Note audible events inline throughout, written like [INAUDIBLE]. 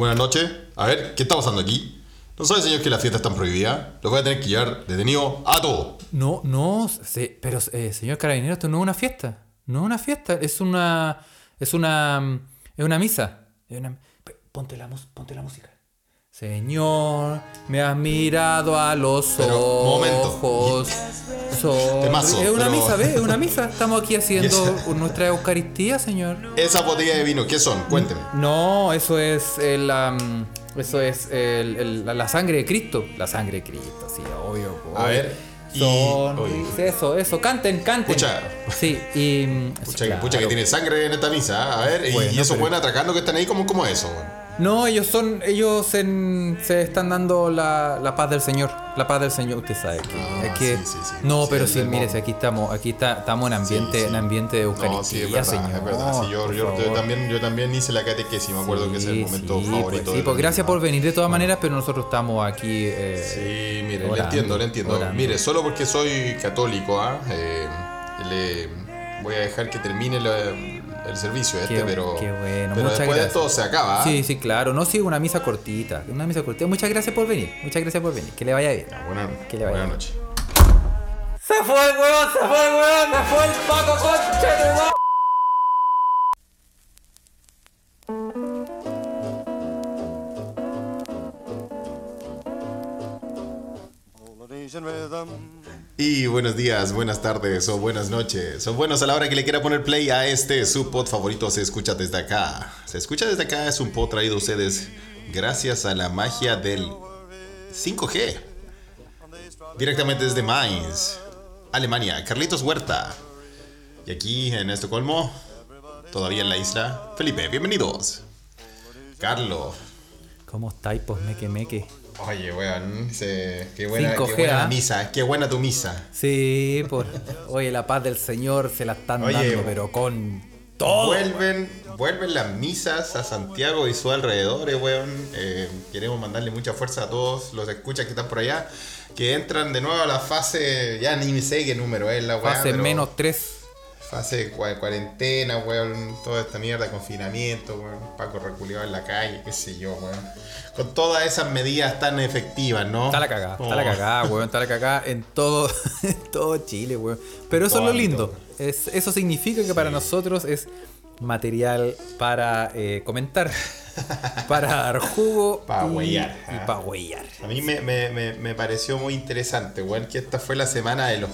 Buenas noches. A ver, ¿qué está pasando aquí? ¿No sabe, señor, que las fiestas están prohibidas? Los voy a tener que llevar detenido a todos. No, no, se- pero eh, señor carabinero, esto no es una fiesta. No es una fiesta, es una. Es una. mm, Es una misa. Ponte, la, ponte la música. Señor, me has mirado a los Pero, ojos. Temazo, es una pero- misa, ¿ves? Es una misa. Estamos aquí haciendo [LAUGHS] esa- nuestra Eucaristía, señor. Esas botellas de vino, ¿qué son? Cuénteme. No, eso es el, am, eso es el- el- la, sangre de Cristo. La sangre de Cristo, sí, obvio. A ver, Son, eso, eso, canten, canten. Pucha. Sí, y. Pucha, claro. pucha que tiene sangre en esta misa. ¿ah? A ver, y- Bueno, y esos pero- buenos atracando que están ahí, ¿cómo, cómo es eso? weón? No, ellos son, ellos en- se están dando la, la paz del Señor. La paz del Señor, usted sabe que. Ah, es que- sí, sí, sí. no, pero sí, mire, aquí estamos, aquí está, estamos en ambiente, en ambiente de Eucaristía, No, es verdad, señor. es verdad. Yo, también, yo también hice la catequesis, me acuerdo que es el momento favorito. Pues, sí, pues gracias por venir de todas maneras, pero nosotros estamos aquí. eh, Sí, mire, le orando, entiendo, le entiendo. orando. Mire, solo porque soy católico, ¿ah? Eh, le voy a dejar que termine la- el servicio este, Qué- pero, qué bueno, pero después de esto se acaba. ¿ah? Sí, sí, claro. No, sí, una misa cortita. Una misa cortita. Muchas gracias por venir. Muchas gracias por venir. Que le vaya bien. Buena- Que le vaya buenas bien. noches. ¡Se fue el weón! ¡Se fue el weón! ¡Se fue el Paco Conche de ma- Polynesian rhythm. Y buenos días, buenas tardes o buenas noches. O buenos a la hora que le quiera poner play a este su pod favorito se escucha desde acá. Se escucha desde acá es un pod traído a ustedes gracias a la magia del 5G. Directamente desde Mainz, Alemania, Carlitos Huerta. Y aquí en Estocolmo, todavía en la isla, Felipe, bienvenidos. Carlos. ¿Cómo estáis, pues, meque meque? Oye, weón, se- qué buena, 5G, qué buena ¿ah? misa, qué buena tu misa. Sí, por. Oye, la paz del Señor se la están Oye, dando, pero con todo. Vuelven, vuelven las misas a Santiago y sus alrededores, weón. Eh, queremos mandarle mucha fuerza a todos los escuchas que están por allá. Que entran de nuevo a la fase, ya ni sé qué número es la weón. Fase menos 3. Fase de cua- cuarentena, weón. Toda esta mierda, confinamiento, weón. Paco reculeado en la calle, qué sé yo, weón. Con todas esas medidas tan efectivas, ¿no? Está la cagada, está la Oh. cagada, weón, está la cagada en todo, [LAUGHS] en todo Chile, weón. Pero eso es lo lindo. Es, eso significa que para nosotros es material para eh, comentar, [LAUGHS] para dar jugo Pa' y, huellar, y ah. para huellar. A mí me, me- me- me pareció muy interesante, weón, que esta fue la semana de los.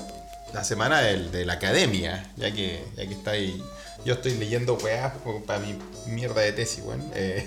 La semana del- de la academia, ya que, ya que está ahí. Yo estoy leyendo weá para mi mierda de tesis, weón. Eh,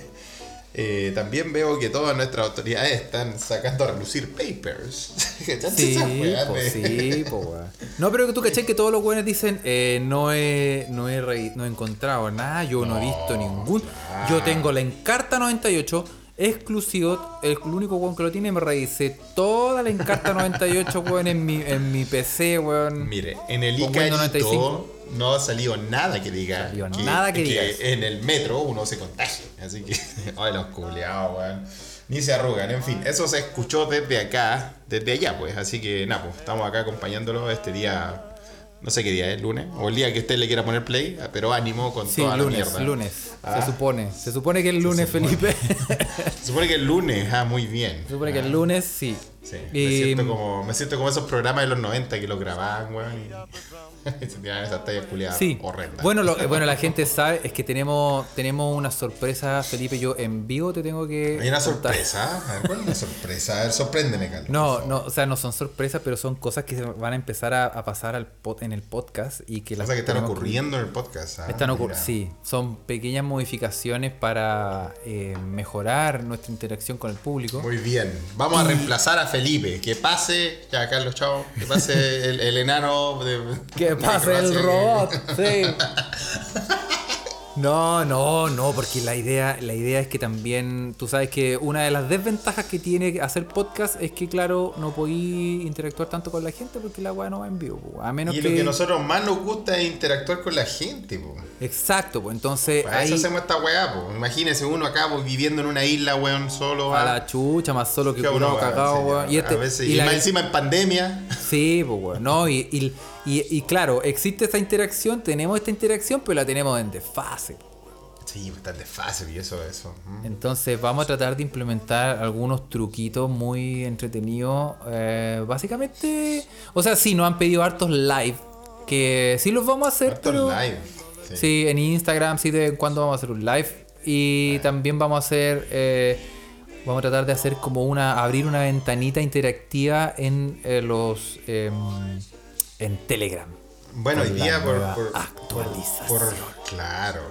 eh, también veo que todas nuestras autoridades están sacando a relucir papers. [LAUGHS] ¿Cachaste Sí, weas po, sí, po, weón. No, pero que tú caché que todos los weones dicen, eh, no, he, no, he re- no he encontrado nada, yo no, he visto ningún. Yo tengo la Encarta 98 exclusivo, el único weón que lo tiene, me revisé toda la Encarta 98, [LAUGHS] weón, en mi, en mi PC, weón. Mire, en el Icarito 95. no ha salido nada que diga Salió nada que diga eso. en el metro uno se contagie. Así que, [LAUGHS] ay, los culeados, weón. Ni se arrugan, en fin, eso se escuchó desde acá, desde allá, pues. Así que, nada, pues, estamos acá acompañándolo este día, no sé qué día es, lunes, o el día que usted le quiera poner play, pero ánimo con Sí, toda la lunes, mierda. lunes. Ah. Se supone. Se supone que el lunes, supone. Felipe. [LAUGHS] Se supone que el lunes, ah, muy bien. se supone que el lunes sí. Sí, me, Y- siento como, me siento como esos programas de los 90 que los grababan, weón, y, [LAUGHS] y se tiraban esas tallas culiadas Sí. horrendas. Bueno, lo, eh, [LAUGHS] bueno, la gente sabe, es que tenemos, tenemos una sorpresa, Felipe. Yo en vivo te tengo que. Hay una contar. sorpresa. ¿cuál es la sorpresa? A ver, sorpréndeme, Carlos. No, no, o sea, no son sorpresas, pero son cosas que se van a empezar a, a pasar al pod- en el podcast y que las Cosas que están ocurriendo en el podcast. ah, Están ocur- mira. sí, son pequeñas modificaciones para eh, mejorar nuestra interacción con el público. Muy bien. Vamos a reemplazar a Felipe. Que pase, ya Carlos, chao. Que pase el, el enano de. Que pase el robot, sí. [LAUGHS] No, no, no, porque la idea, la idea es que también, tú sabes que una de las desventajas que tiene hacer podcast es que, claro, no podí interactuar tanto con la gente porque la weá no va en vivo, po, a menos Y que... lo que a nosotros más nos gusta es interactuar con la gente, po. Exacto, pues entonces Para ahí eso hacemos esta weá, po. Imagínese uno acá pues, viviendo en una isla, weón, solo. a ah. la chucha, más solo que curado, cagado, weón. Y, este, y y la- más encima en pandemia. Sí, pues weón, no, y, y, y- y claro, existe esta interacción, tenemos esta interacción, pero la tenemos en desfase. Sí, pues está desfase y eso, eso. mm. Entonces vamos a tratar de implementar algunos truquitos muy entretenidos. eh, básicamente, o sea, sí, nos han pedido hartos live, que sí los vamos a hacer, Harto pero... live. Sí. Sí, en Instagram sí de vez en cuando vamos a hacer un live. Y también vamos a hacer... eh, vamos a tratar de hacer como una... Abrir una ventanita interactiva en eh, los... em, en Telegram. Bueno, hoy día por, por- actualización. por- Claro,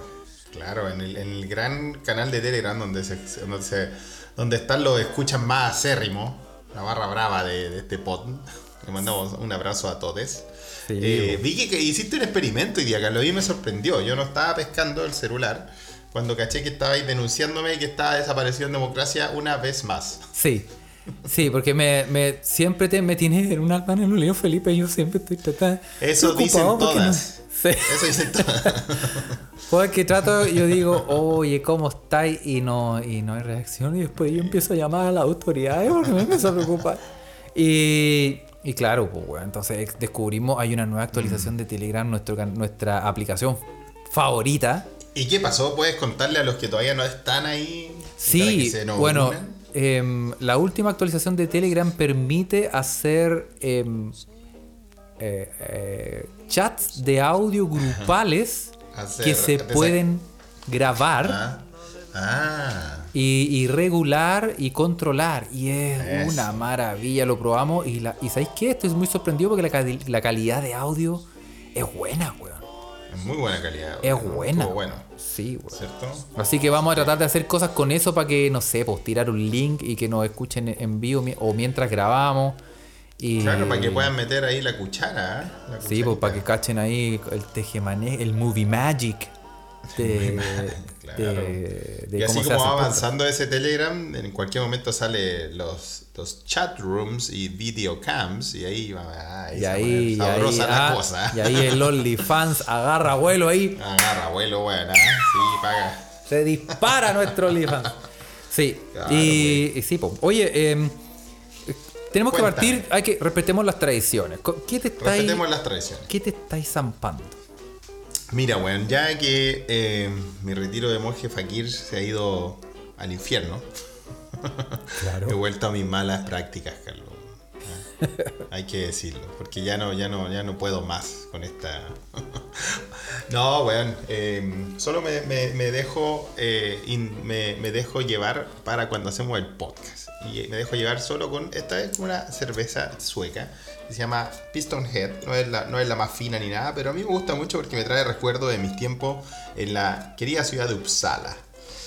claro, en el, en el gran canal de Telegram donde se, donde se- donde están los escuchas más acérrimos, la barra brava de, de este pod. [LAUGHS] Le mandamos un abrazo a todos. Sí, Eh, vi que, que hiciste un experimento hoy día, Carlos, y me sorprendió. Yo no estaba pescando el celular cuando caché que estabais denunciándome que estaba desaparecido en democracia una vez más. Sí. Sí, porque me, me- siempre te, me tiene en una mano en un lío Felipe y yo siempre estoy tratando. Eso dicen porque no- todas. Sí. Eso dicen [LAUGHS] todas. Porque trato, yo digo, oye, ¿cómo estáis? Y no, y no hay reacción. Y después yo empiezo a llamar a las autoridades porque me empiezo a preocupar. Y, y claro, pues bueno, entonces descubrimos, hay una nueva actualización de Telegram, nuestro, nuestra aplicación favorita. ¿Y qué pasó? ¿Puedes contarle a los que todavía no están ahí? Sí, bueno? Em, la última actualización de Telegram permite hacer em, eh, eh, chats de audio grupales Hacer- que se pueden grabar. Ah, ah. Y, y regular y controlar. Y es una maravilla, lo probamos. Y, la, y ¿sabéis qué? Estoy muy sorprendido porque la, la calidad de audio es buena, weón. es muy buena calidad. Es weón. buena. Estuvo bueno, Sí, weón. ¿cierto? Así que vamos a tratar de hacer cosas con eso para que, no sé, pues tirar un link y que nos escuchen en vivo o mientras grabamos. Y, Claro, para que puedan meter ahí la cuchara. ¿eh? La Sí, pues para que cachen ahí el tejemaneje, el movie magic. De, Claro. de- de y así como va podcast. avanzando ese Telegram, en cualquier momento sale los, los chat rooms y video cams y ahí va ah, Y ahí, y ahí, la ah, cosa. y ahí el OnlyFans agarra vuelo ahí, Agarra, abuelo, bueno, sí, paga. se dispara nuestro OnlyFans. Sí, Claro, y, y sí, po. oye, em, tenemos que partir, hay que respetemos las tradiciones. ¿Qué te estáis, Respetemos las tradiciones. qué te estáis zampando? Mira, weón, ya que eh, mi retiro de monje fakir se ha ido al infierno, he vuelto a mis malas prácticas, Carlos. Ah, Hay que decirlo, porque ya no, ya no, ya no puedo más con esta. [LAUGHS] no, weón, eh, solo me, dejo, eh, me, dejo llevar para cuando hacemos el podcast. Y me dejo llevar solo con esta vez una cerveza sueca que se llama Piston Head. No es, la, no es la más fina ni nada, pero a mí me gusta mucho porque me trae recuerdo de mis tiempos en la querida ciudad de Uppsala.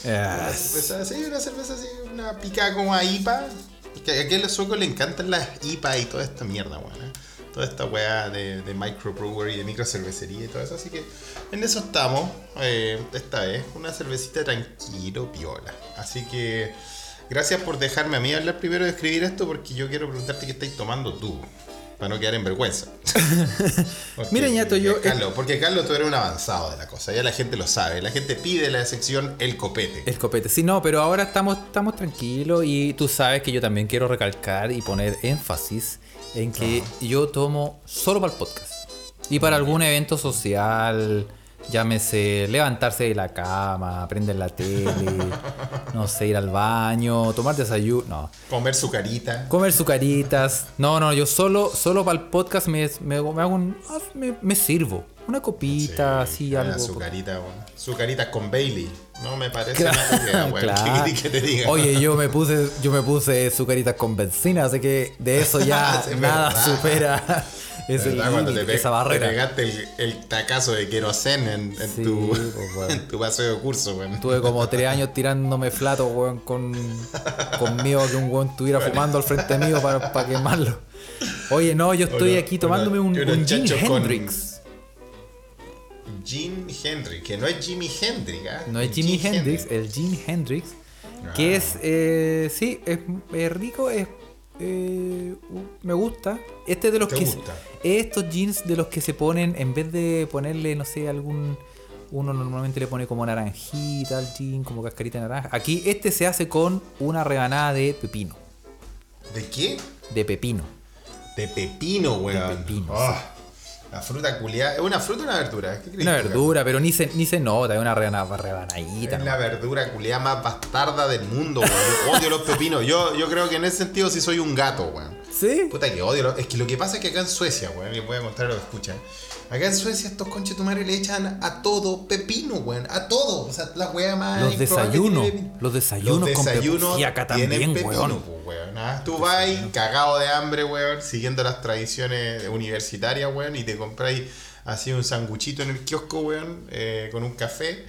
Una cerveza así, una cerveza así, una pica como a IPA. Que a aquel sueco le encantan las IPA y toda esta mierda, weón. ¿eh? Toda esta weá de, de microbrewery, de microcervecería y todo eso. Así que en eso estamos. eh, esta vez, una cervecita tranquilo, piola. Así que gracias por dejarme a mí hablar primero de escribir esto porque yo quiero preguntarte qué estáis tomando tú. Para no quedar en vergüenza. [LAUGHS] Porque- Mira, ñato, yo- Carlos, porque Carlos, tú eres un avanzado de la cosa. Ya la gente lo sabe. La gente pide la sección El Copete. El copete. Sí, no, pero ahora estamos, estamos tranquilos y tú sabes que yo también quiero recalcar y poner énfasis en que yo tomo solo para el podcast. Y para algún evento social, llámese levantarse de la cama, prender la tele, [LAUGHS] no sé, ir al baño, tomar desayuno, no. Comer su carita. Comer sucaritas. No, no, yo solo, solo para el podcast me, me, me hago un. ah, Me, me sirvo. Una copita, así, algo. Su carita, weón. Su carita con Bailey. No me parece [LAUGHS] Claro, mala idea, weón. claro. ¿Qué querés que te diga? Oye, yo me puse, yo me puse sucaritas con benzina, así que de eso ya [LAUGHS] nada verdad. supera ¿Verdad? Cuando te, esa te barrera. pegaste el, el tacazo de querosén en, en Sí, tu, pues, [LAUGHS] weón. en tu paseo de curso, weón. Tuve como tres años tirándome flato, weón, con, con miedo que un weón estuviera fumando al frente mío para, para quemarlo. Oye, no, yo estoy aquí tomándome un, un con- Hendrix. Jim Hendrix, que no es Jimi Hendrix, ¿ah? No es Jimi Jim Hendrix, el Jim Hendrix. Que Ah. es, eh, sí, es, es rico, es, eh, me gusta. Este es de los ¿Te que... gusta? Estos jeans de los que se ponen, en vez de ponerle, no sé, algún... Uno normalmente le pone como naranjita al jean, como cascarita de naranja. Aquí este se hace con una rebanada de pepino. ¿De qué? De pepino. De pepino, weón. pepino, Ah. La fruta culiada. ¿Es una fruta o una verdura? ¿Qué crees Una verdura, pero ni se, ni se nota, es una rebana- rebanadita. Es la verdura culiada más bastarda del mundo, weón. Odio los pepinos. Yo, yo creo que en ese sentido sí soy un gato, weón. ¿Sí? Puta que odio. los- Es que lo que pasa es que acá en Suecia, weón, les voy a contar lo que escuchan. Acá en Suecia estos conches tu madre le echan a todo pepino, weón. A todo. O sea, la weá más. Los desayunos, tiene pepino. los desayunos con pepino. Y acá también, pepino, weón. weón. Ah, Tú vas cagado de hambre, weón, siguiendo las tradiciones universitarias, weón, y te compráis así un sanguchito en el kiosco, weón, eh, con un café,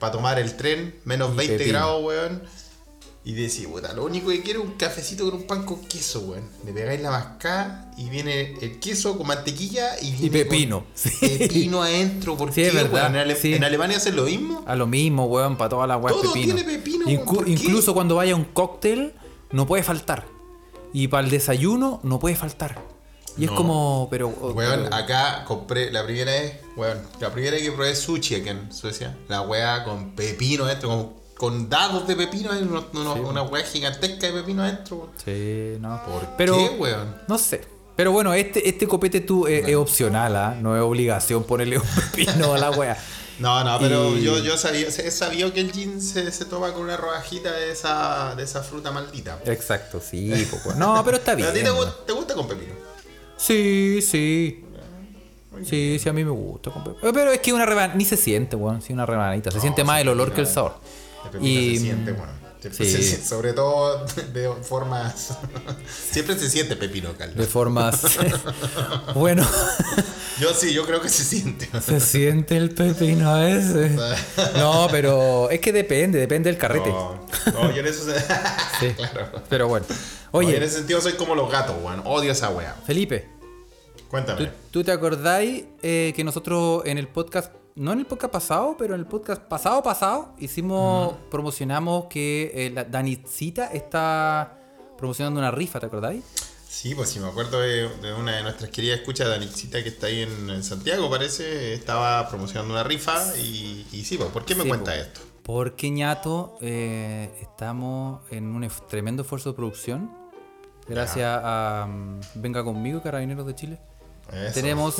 para tomar el tren, menos Y 20 pepino. grados, weón. Y decís, puta, lo único que quiero es un cafecito con un pan con queso, weón. Le pegáis la mascada y viene el queso con mantequilla y, viene pepino, con [LAUGHS] sí. Pepino adentro, ¿por Sí, es verdad, weón? ¿En, Ale- sí. en Alemania hacen lo mismo? A lo mismo, weón, para todas las weas Todo pepino. tiene pepino, weón, incluso cuando vaya a un cóctel, no puede faltar. Y para el desayuno, no puede faltar. Y es como, pero. Weón, pero- acá compré la primera vez, weón, la primera vez que probé sushi aquí en Suecia, la weá con pepino adentro, con, con dados de pepino, hay una weá gigantesca de pepino adentro. Sí, no. ¿Por pero, qué, weón? No sé. Pero bueno, este, este copete tú es, es opcional, ¿ah? No es obligación ponerle un [LAUGHS] pepino a la wea. No, no, pero Y- yo, yo sabía, sabido que el gin se, se toma con una rodajita de esa, de esa fruta maldita. Exacto, sí. poco. No, pero está [LAUGHS] bien. ¿A ti te, gusta con pepino? Sí, sí. Sí, sí, a mí me gusta. con pepino. Pero es que una rebanadita, ni se siente, weón. Sí, una rebanadita. Se No, siente más el olor que el sabor. Y- se siente, sí. se siente, sobre todo [LAUGHS] de formas. [LAUGHS] Siempre se siente pepino, Carlos. De formas. bueno, [LAUGHS] Yo sí, yo creo que se siente. se siente el pepino a veces. No, pero es que depende, depende del carrete. No, no, yo en eso. se- Sí. claro. Pero bueno. Oye, en ese sentido soy como los gatos, weón. Odio esa weá. Felipe, Cuéntame. ¿tú, tú te acordáis eh, que nosotros en el podcast, no en el podcast pasado, pero en el podcast pasado pasado, hicimos, promocionamos que eh, la Danicita está promocionando una rifa, ¿te acordáis? Sí, pues sí, me acuerdo de, de una de nuestras queridas escuchas, Danixita, que está ahí en, en Santiago, parece. Estaba promocionando una rifa y, y sí, pues, ¿por qué me Sí, cuenta po. esto? Porque ñato, eh, estamos en un tremendo esfuerzo de producción. Gracias a mm, Venga conmigo, Carabineros de Chile. Eso. Tenemos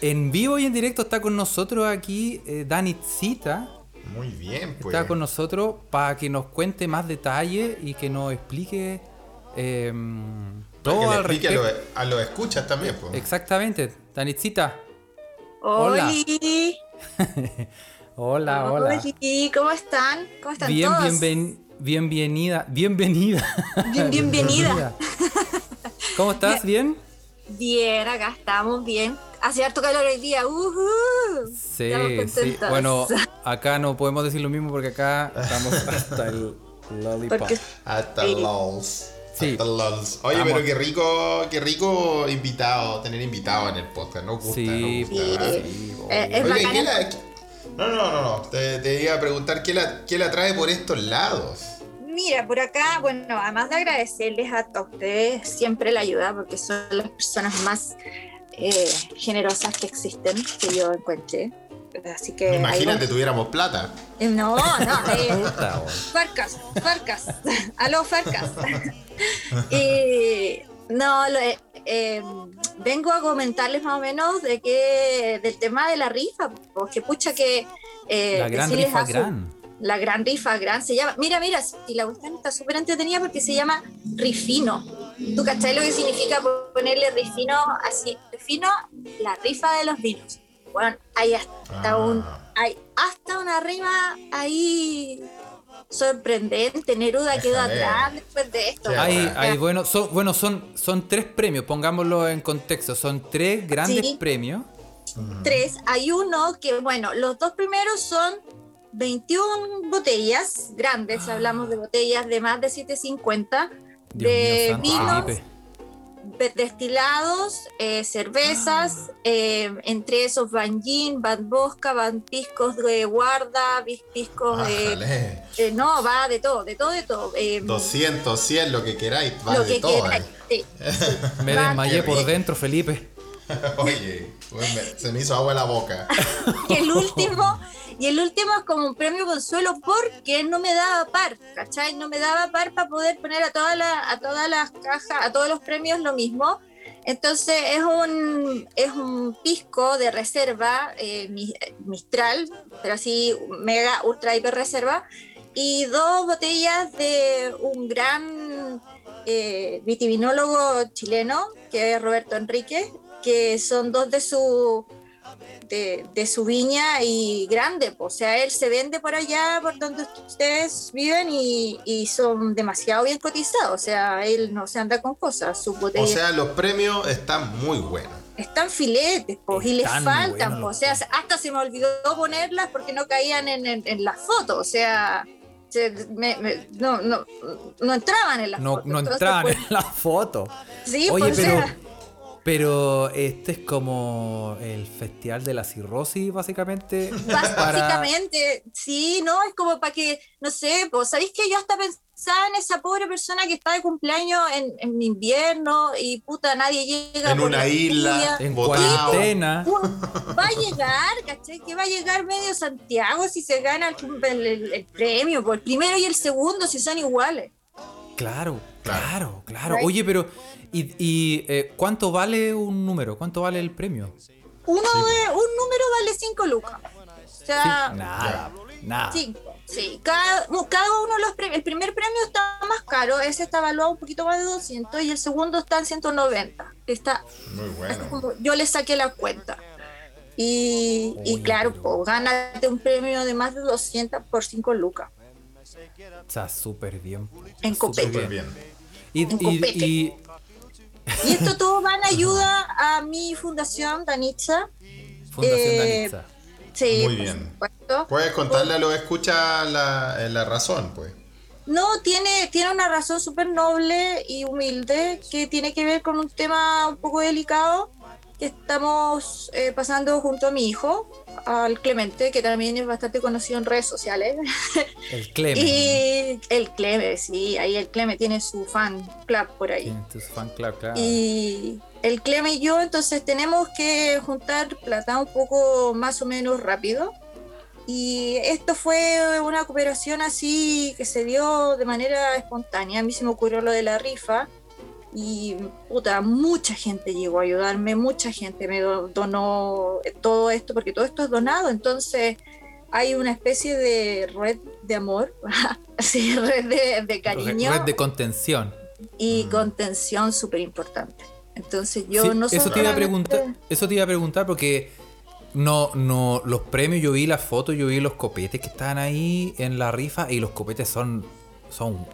en vivo y en directo está con nosotros aquí eh, Dani Zita. Muy bien, pues. Está con nosotros para que nos cuente más detalles y que nos explique eh, todo que le al explique a respecto. los, a los escuchas también, pues. Exactamente, Dani Zita. Hola. [LAUGHS] Hola, hola. ¿cómo están? ¿Cómo están Bien, todos? bienven- bienvenida. Bienvenida. Bien, bienvenida. [LAUGHS] ¿Cómo estás? ¿Bien? Bien, acá estamos bien. Hace harto calor hoy día. ujú. Sí, sí. Bueno, [LAUGHS] acá no podemos decir lo mismo porque acá estamos [LAUGHS] hasta el lollipop. Porque Hasta Sí. LOLs. Sí. Hasta LOLs. Oye, Estamos- pero qué rico, qué rico invitado, tener invitado en el podcast. Nos gusta, Sí, nos gusta. pues, Sí. sí, Eh, es. Oye, bacán. ¿qué la, qué- No, no, no, no. Te, te iba a preguntar qué la, qué la trae por estos lados. Mira, por acá, bueno, además de agradecerles a todos ustedes siempre la ayuda, porque son las personas más eh, generosas que existen, que yo encuentre. Así que. Imagínate, tuviéramos plata. Eh, No, no, [LAUGHS] eh. Farcas, Farcas, [LAUGHS] aló Farcas. [LAUGHS] y no, lo- eh, eh, vengo a comentarles más o menos de que del tema de la rifa, porque pucha que eh, La gran rifa gran. La gran rifa gran se llama, mira, mira, si la cuestión está súper entretenida porque se llama rifino. ¿Tú cachai lo que significa ponerle rifino así? Rifino, la rifa de los vinos. Bueno, hay hasta Ah. un, hay hasta una rima ahí sorprendente. Neruda quedó atrás después de esto. Hay, bueno. hay, bueno, son, bueno son, son tres premios, pongámoslo en contexto. Son tres grandes Sí. premios. Tres, hay uno que, bueno, los dos primeros son 21 botellas grandes, hablamos de botellas de más de 750 Dios de mío, vinos, destilados, eh, cervezas, eh, entre esos Van Gin, Van Bosca, Van Piscos de Guarda, Piscos de... Eh, no, va de todo, de todo, de todo. eh, 200, 100, lo que queráis. Va lo de que todo. eh. sí. [LAUGHS] Me desmayé por dentro, Felipe. [LAUGHS] Oye, se me hizo agua la boca. [LAUGHS] Y el último, y el último es como un premio consuelo porque no me daba par, ¿cachai? No me daba par para poder poner a todas las, a todas las cajas, a todos los premios lo mismo. Entonces es un, es un pisco de reserva, eh, mi- Mistral, pero así mega, ultra, hiper reserva, y dos botellas de un gran eh, vitivinólogo chileno, que es Roberto Enrique, que son dos de su de, de su viña y grande, o sea, él se vende por allá, por donde ustedes viven y, y son demasiado bien cotizados, o sea, él no se anda con cosas, O sea, los premios están muy buenos. están filetes, po, y les faltan, po. o sea, hasta se me olvidó ponerlas porque no caían en, en, en las fotos, o sea, se- me- me- no, no, no entraban en las No, fotos. no entraban pues, en la foto. Sí, Oye, pues, o pero, sea, pero este es como el festival de la cirrosis, básicamente. [LAUGHS] Para- Básicamente, sí, no, es como para que, no sé, pues, ¿sabéis que yo hasta pensaba en esa pobre persona que está de cumpleaños en, en invierno y puta, nadie llega En una la isla? En cuarentena. Va a llegar, ¿cachai? Que va a llegar medio Santiago si se gana el, el- el- el premio, por el primero y el segundo si son iguales. Claro, Claro. claro. Oye, pero ¿y, y, eh, cuánto vale un número? ¿Cuánto vale el premio? Uno de, un número vale 5 lucas. O Sí, sea, nada, nada. Cinco, sí. Cada, cada uno de los premios. El primer premio está más caro, ese está evaluado un poquito más de 200 y el segundo está en 190. Está, Muy bueno. como- yo le saqué la cuenta. Y, y claro, pero- pues, gánate un premio de más de 200 por 5 lucas. Está súper bien. En copete. Súper bien. Y, En y- copete. y- Y esto [LAUGHS] todo va en ayuda a mi fundación, Danitza. Fundación Eh, Danitza. Sí, Muy bien. Puedes contarle a los escucha la, eh, la razón, pues. No, tiene, tiene una razón súper noble y humilde que tiene que ver con un tema un poco delicado que estamos eh, pasando junto a mi hijo, al Clemente, que también es bastante conocido en redes sociales. [LAUGHS] El Clemen. Y el Cleme, sí, ahí el Cleme tiene su fan club por ahí. Tiene tu fan club, claro. Y el Cleme y yo entonces tenemos que juntar plata un poco más o menos rápido. Y esto fue una cooperación así que se dio de manera espontánea. A mí se me ocurrió lo de la rifa. Y puta, mucha gente llegó a ayudarme, mucha gente me do- donó todo esto, porque todo esto es donado. Entonces hay una especie de red de amor, [LAUGHS] así, red de, de cariño Red de contención. y Mm. contención súper importante. Entonces yo Sí, no eso te iba a preguntar, eso te iba a preguntar porque no, no, los premios, yo vi las fotos, yo vi los copetes que estaban ahí en la rifa y los copetes son, son,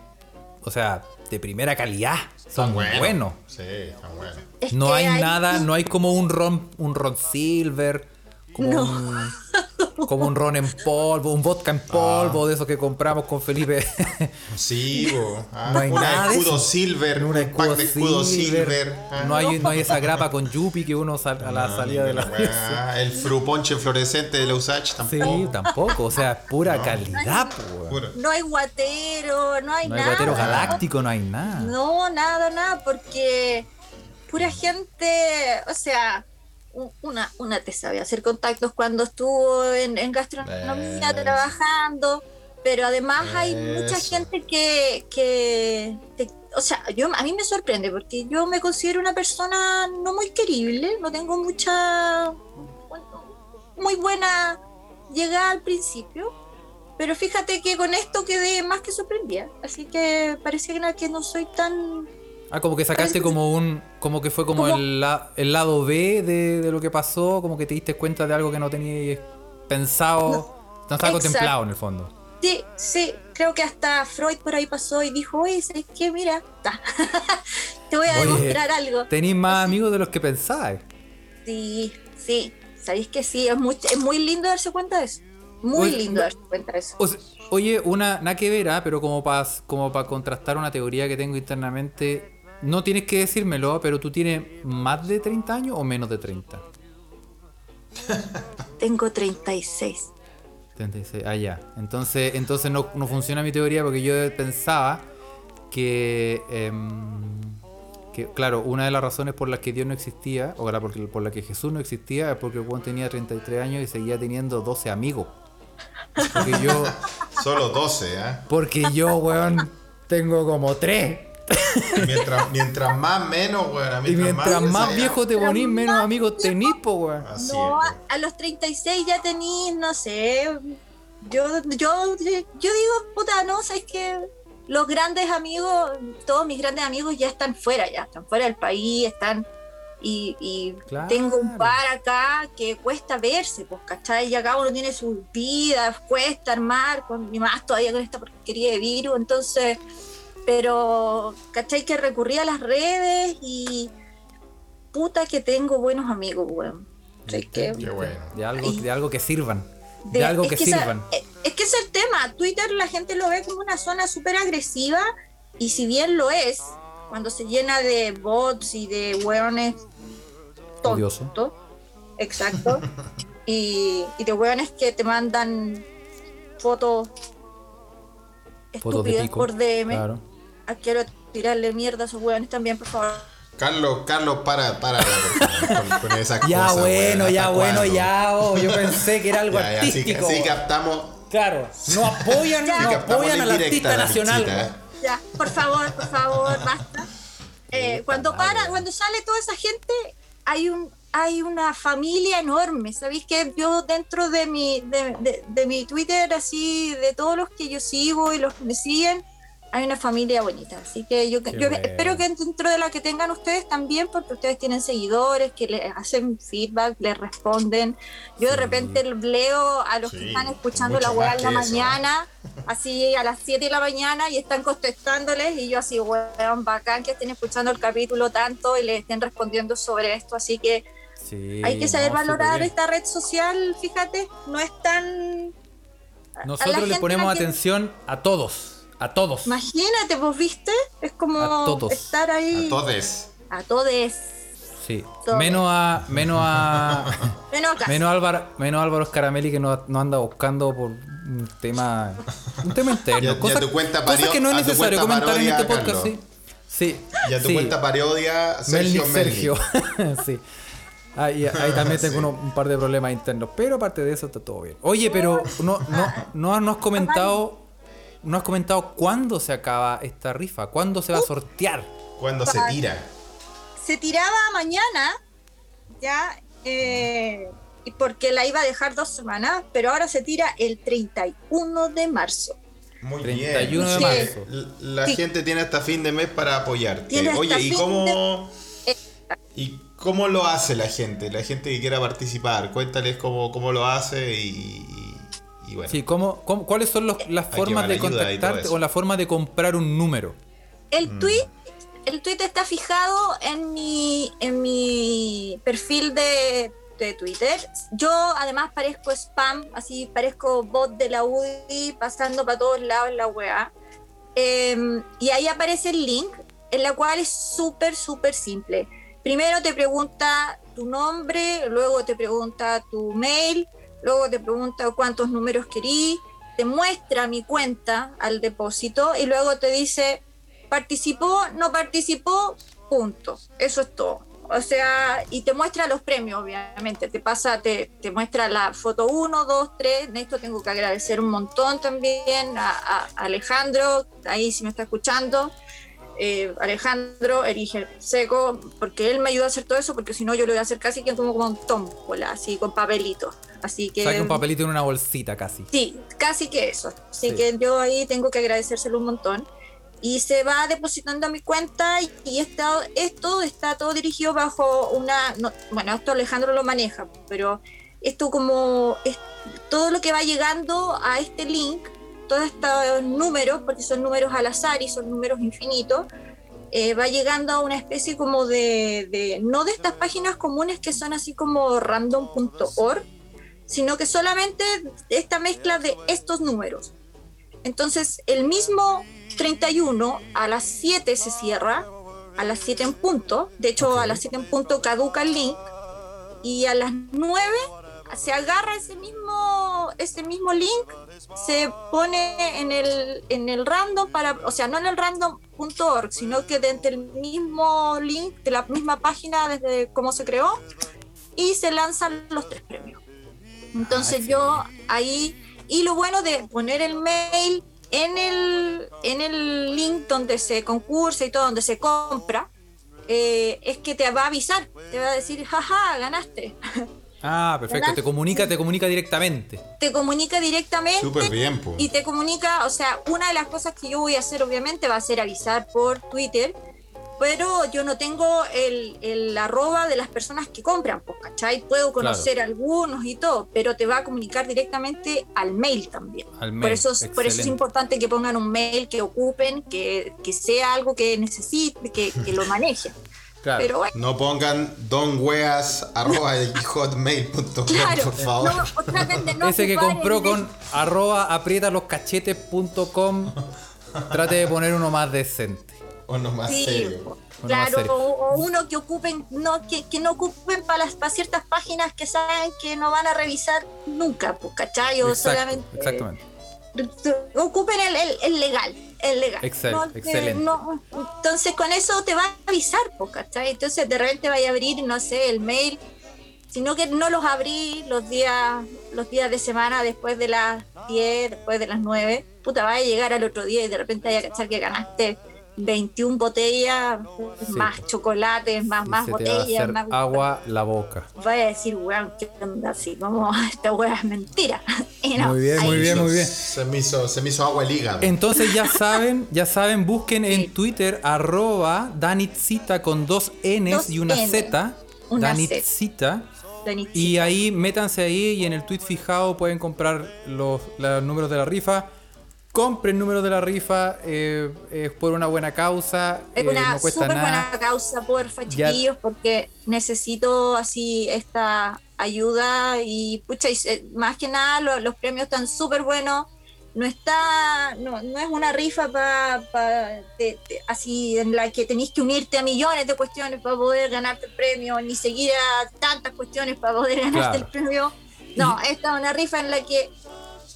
o sea, de primera calidad, son buenos. Sí, están buenos. Es No hay nada, [LAUGHS] no hay como un ron, un ron silver, como, No. un, [LAUGHS] como un ron en polvo, un vodka en polvo, de esos que compramos con Felipe. [LAUGHS] Sí, bo. Ah, No hay una nada de escudo eso. silver, un un pack de escudo silver. ah. No hay, no hay esa [LAUGHS] grapa con yupi que uno sal- a la No, salida de la weá. El fruponche fluorescente de la USACH Sí, tampoco. tampoco, o sea, pura calidad, po. No hay guatero, no hay No hay nada. guatero galáctico, no hay nada. No, nada, nada, porque pura gente, o sea, una, una te sabe hacer contactos cuando estuvo en, en gastronomía trabajando, pero además hay mucha gente que, que te- o sea, yo a mí me sorprende porque yo me considero una persona no muy querible, no tengo mucha muy buena llegada al principio. Pero fíjate que con esto quedé más que sorprendida. Así que parece que no, que no soy tan. Ah, como que sacaste como un. Como que fue como Como- el, la- el lado B de, de lo que pasó, como que te diste cuenta de algo que no tenías pensado. No, estaba exacto. contemplado en el fondo. Sí, sí, creo que hasta Freud por ahí pasó y dijo: Oye, ¿sabes qué? Mira, [LAUGHS] te voy a Oye. demostrar algo. Tenís más amigos de los que pensabas. Sí, sí, sabéis que sí, es muy, es muy lindo darse cuenta de eso. Muy Oye, lindo no- darse cuenta de eso. Oye, una, nada que ver, ah, pero como para como pa contrastar una teoría que tengo internamente, no tienes que decírmelo, pero tú tienes más de 30 años o menos de 30. [LAUGHS] Tengo 36. 36, ah, ya. Entonces, entonces no, no funciona mi teoría porque yo pensaba que, em, que, claro, una de las razones por las que Dios no existía, o la por, por la que Jesús no existía, es porque Juan tenía 33 años y seguía teniendo 12 amigos. Porque yo, Solo 12, ¿ah? porque yo, weón, tengo como 3. [LAUGHS] Mientras, mientras más, menos, weón. Y mientras más ya- viejo te ponís, menos amigos tenís, po, weón. No, es, a, a los 36 ya tenís, no sé. Yo, yo, yo digo, puta, no, sabes que los grandes amigos, todos mis grandes amigos ya están fuera, ya están fuera del país, están. Y, y Claro. tengo un par acá que cuesta verse, pues, ¿cachai? Y acá uno tiene sus vidas, cuesta armar, con, y más todavía con esta porquería de virus, entonces. Pero, ¿cachai? Que recurrí a las redes y. Puta que tengo buenos amigos, weón. Bueno. De algo, de algo que sirvan. De, de- algo es que, sirvan. eh, es que ese es el tema. Twitter la gente lo ve como una zona súper agresiva y si bien lo es, cuando se llena de bots y de hueones Odioso. tontos, exacto, [LAUGHS] y, y de hueones que te mandan fotos estúpidas por DM, Claro. Ah, quiero tirarle mierda a esos hueones también, por favor. Carlos, Carlos, para, para, con, con esas Ya bueno, ya ¿Hasta bueno, ya. oh, yo pensé que era algo [LAUGHS] Ya, artístico. sí captamos. Claro, no apoyan, [LAUGHS] Ya. no apoyan la al artista nacional. ¿eh? Ya, por favor, por favor, basta. Eh, cuando para, cuando sale toda esa gente, hay un hay una familia enorme. ¿Sabéis que yo dentro de mi de, de- de mi Twitter así de todos los que yo sigo y los que me siguen hay una familia bonita. Así que yo, Qué yo bueno. espero que dentro de la que tengan ustedes también, porque ustedes tienen seguidores que les hacen feedback, les responden. Yo de repente leo a los Sí, que están escuchando la más en la mañana, así a las 7 de la mañana y están contestándoles y yo así, weón, bacán que estén escuchando el capítulo tanto y les estén respondiendo sobre esto. Así que Sí, hay que saber no, valorar esta red social, fíjate, no es tan... Nosotros le ponemos atención a todos. A todos. Imagínate, vos viste, es como A todos. estar ahí A todos. a todos. Sí. Menos a. Menos a. [LAUGHS] Menos acá. menos Álvaro, menos Álvaro Scaramelli que no, no anda buscando por un tema. Un tema interno. [LAUGHS] Cosas, tu cuenta cosas parió- que no es a tu necesario cuenta comentar en este podcast, sí. Sí. Y a tu sí. cuenta parodia Sergio. Sergio. [LAUGHS] sí. Ahí, ahí también tengo Sí. uno- un par de problemas internos. Pero aparte de eso está todo bien. Oye, pero no, no, no, no has comentado. No has comentado cuándo se acaba esta rifa. ¿Cuándo se va a sortear? Cuando se tira. Se tiraba mañana, ya, eh, y porque la iba a dejar dos semanas, pero ahora se tira el 31 de marzo. Muy 31 bien. de marzo. La Sí. gente tiene hasta fin de mes para apoyarte. Tiene hasta Oye, ¿y cómo, ¿y cómo lo hace la gente? La gente que quiera participar. Cuéntales cómo, cómo lo hace y, y- y bueno. Sí, ¿cómo, cómo- cuáles son los- las Aquí formas de contactarte o la forma de comprar un número? El Mm. tweet, el tweet está fijado en mi, en mi perfil de, de Twitter. Yo además parezco spam, así parezco bot de la UDI pasando para todos lados la weá. Em, y ahí aparece el link, en la cual es súper, súper simple. Primero te pregunta tu nombre, luego te pregunta tu mail, luego te pregunta cuántos números querís, te muestra mi cuenta al depósito y luego te dice participó, no participó, punto. Eso es todo. O sea, y te muestra los premios, obviamente. Te pasa, te, muestra la foto 1, 2, 3. En esto tengo que agradecer un montón también a, Alejandro, ahí si me está escuchando. Eh, Alejandro elige seco, porque él me ayudó a hacer todo eso, porque si no yo lo voy a hacer casi que como con tómbola, así con papelitos. Así que. Saca un papelito en una bolsita casi. Sí, casi que eso. Así Sí. que yo ahí tengo que agradecérselo un montón. Y se va depositando a mi cuenta y, y está, esto está todo dirigido bajo una... no, bueno, esto Alejandro lo maneja, pero esto como... es- todo lo que va llegando a este link, todos estos números, porque son números al azar y son números infinitos, eh, va llegando a una especie como de, de... No de estas páginas comunes que son así como random.org, sino que solamente esta mezcla de estos números. Entonces, el mismo 31 a las 7 se cierra, a las 7 en punto, de hecho a las 7 en punto caduca el link, y a las 9 se agarra ese mismo, ese mismo link, se pone en el, en el random para, o sea, no en el random.org, sino que dentro del mismo link, de la misma página desde cómo se creó, y se lanzan los tres premios. Entonces yo ahí, y lo bueno de poner el mail en el, en el link donde se concursa y todo, donde se compra, eh, es que te va a avisar, te va a decir, jaja, ganaste. Ah, perfecto. Te comunica, te comunica directamente. te comunica directamente Súper bien, po. y te comunica, o sea, una de las cosas que yo voy a hacer obviamente va a ser avisar por Twitter, pero yo no tengo el, el arroba de las personas que compran, pues, ¿cachai? Puedo conocer algunos y todo, pero te va a comunicar directamente al mail también. Al mail, Por, eso, es- por eso es importante que pongan un mail, que ocupen, que, que sea algo que necesite, que, que lo manejen. [LAUGHS] Claro. Pero bueno, No pongan donweas.hotmail.com, [LAUGHS] claro, por favor. no, no Ese que compró el- con arroba aprietaLoscachetes.com trate de poner uno más decente. O no más Sí, serio. más claro, serio. o, o uno que ocupen, no, que, que no ocupen para las para ciertas páginas que saben que no van a revisar nunca, pues, ¿cachai? O Exacto, solamente exactamente. ocupen el, el- el legal, el legal. Excel- No, que excelente. no- entonces con eso te va a avisar, pues, ¿cachai? Entonces de repente vaya a abrir, no sé, el mail, sino que no los abrí los días, los días de semana después de las 10, después de las 9. Puta, vaya a llegar al otro día y de repente vaya a cachar que ganaste 21 botellas, más chocolates, más, más botellas, hacer más agua la boca. vaya a decir, weón, ¿qué onda así? Como, [LAUGHS] esta weá es mentira. [LAUGHS] Y no, Muy bien, muy bien, muy bien. Se me hizo, se me hizo agua el hígado. Entonces ya saben, ya saben, busquen en Twitter arroba Danitzita con dos N's Dos y una N, Z. una Danitzita. Dani, Y ahí métanse ahí y en el tweet fijado pueden comprar los, los números de la rifa. Compren números de la rifa eh, es por una buena causa. Es eh, una no cuesta súper nada. buena causa, porfa, Ya- chiquillos, porque necesito así esta ayuda y pucha, y se- más que nada lo- los premios están súper buenos. No está, no, no es una rifa para así en la que tenéis que unirte a millones de cuestiones para poder ganarte el premio, ni seguir a tantas cuestiones para poder [LAUGHS] ganarte Claro. el premio. No, esta es una rifa en la que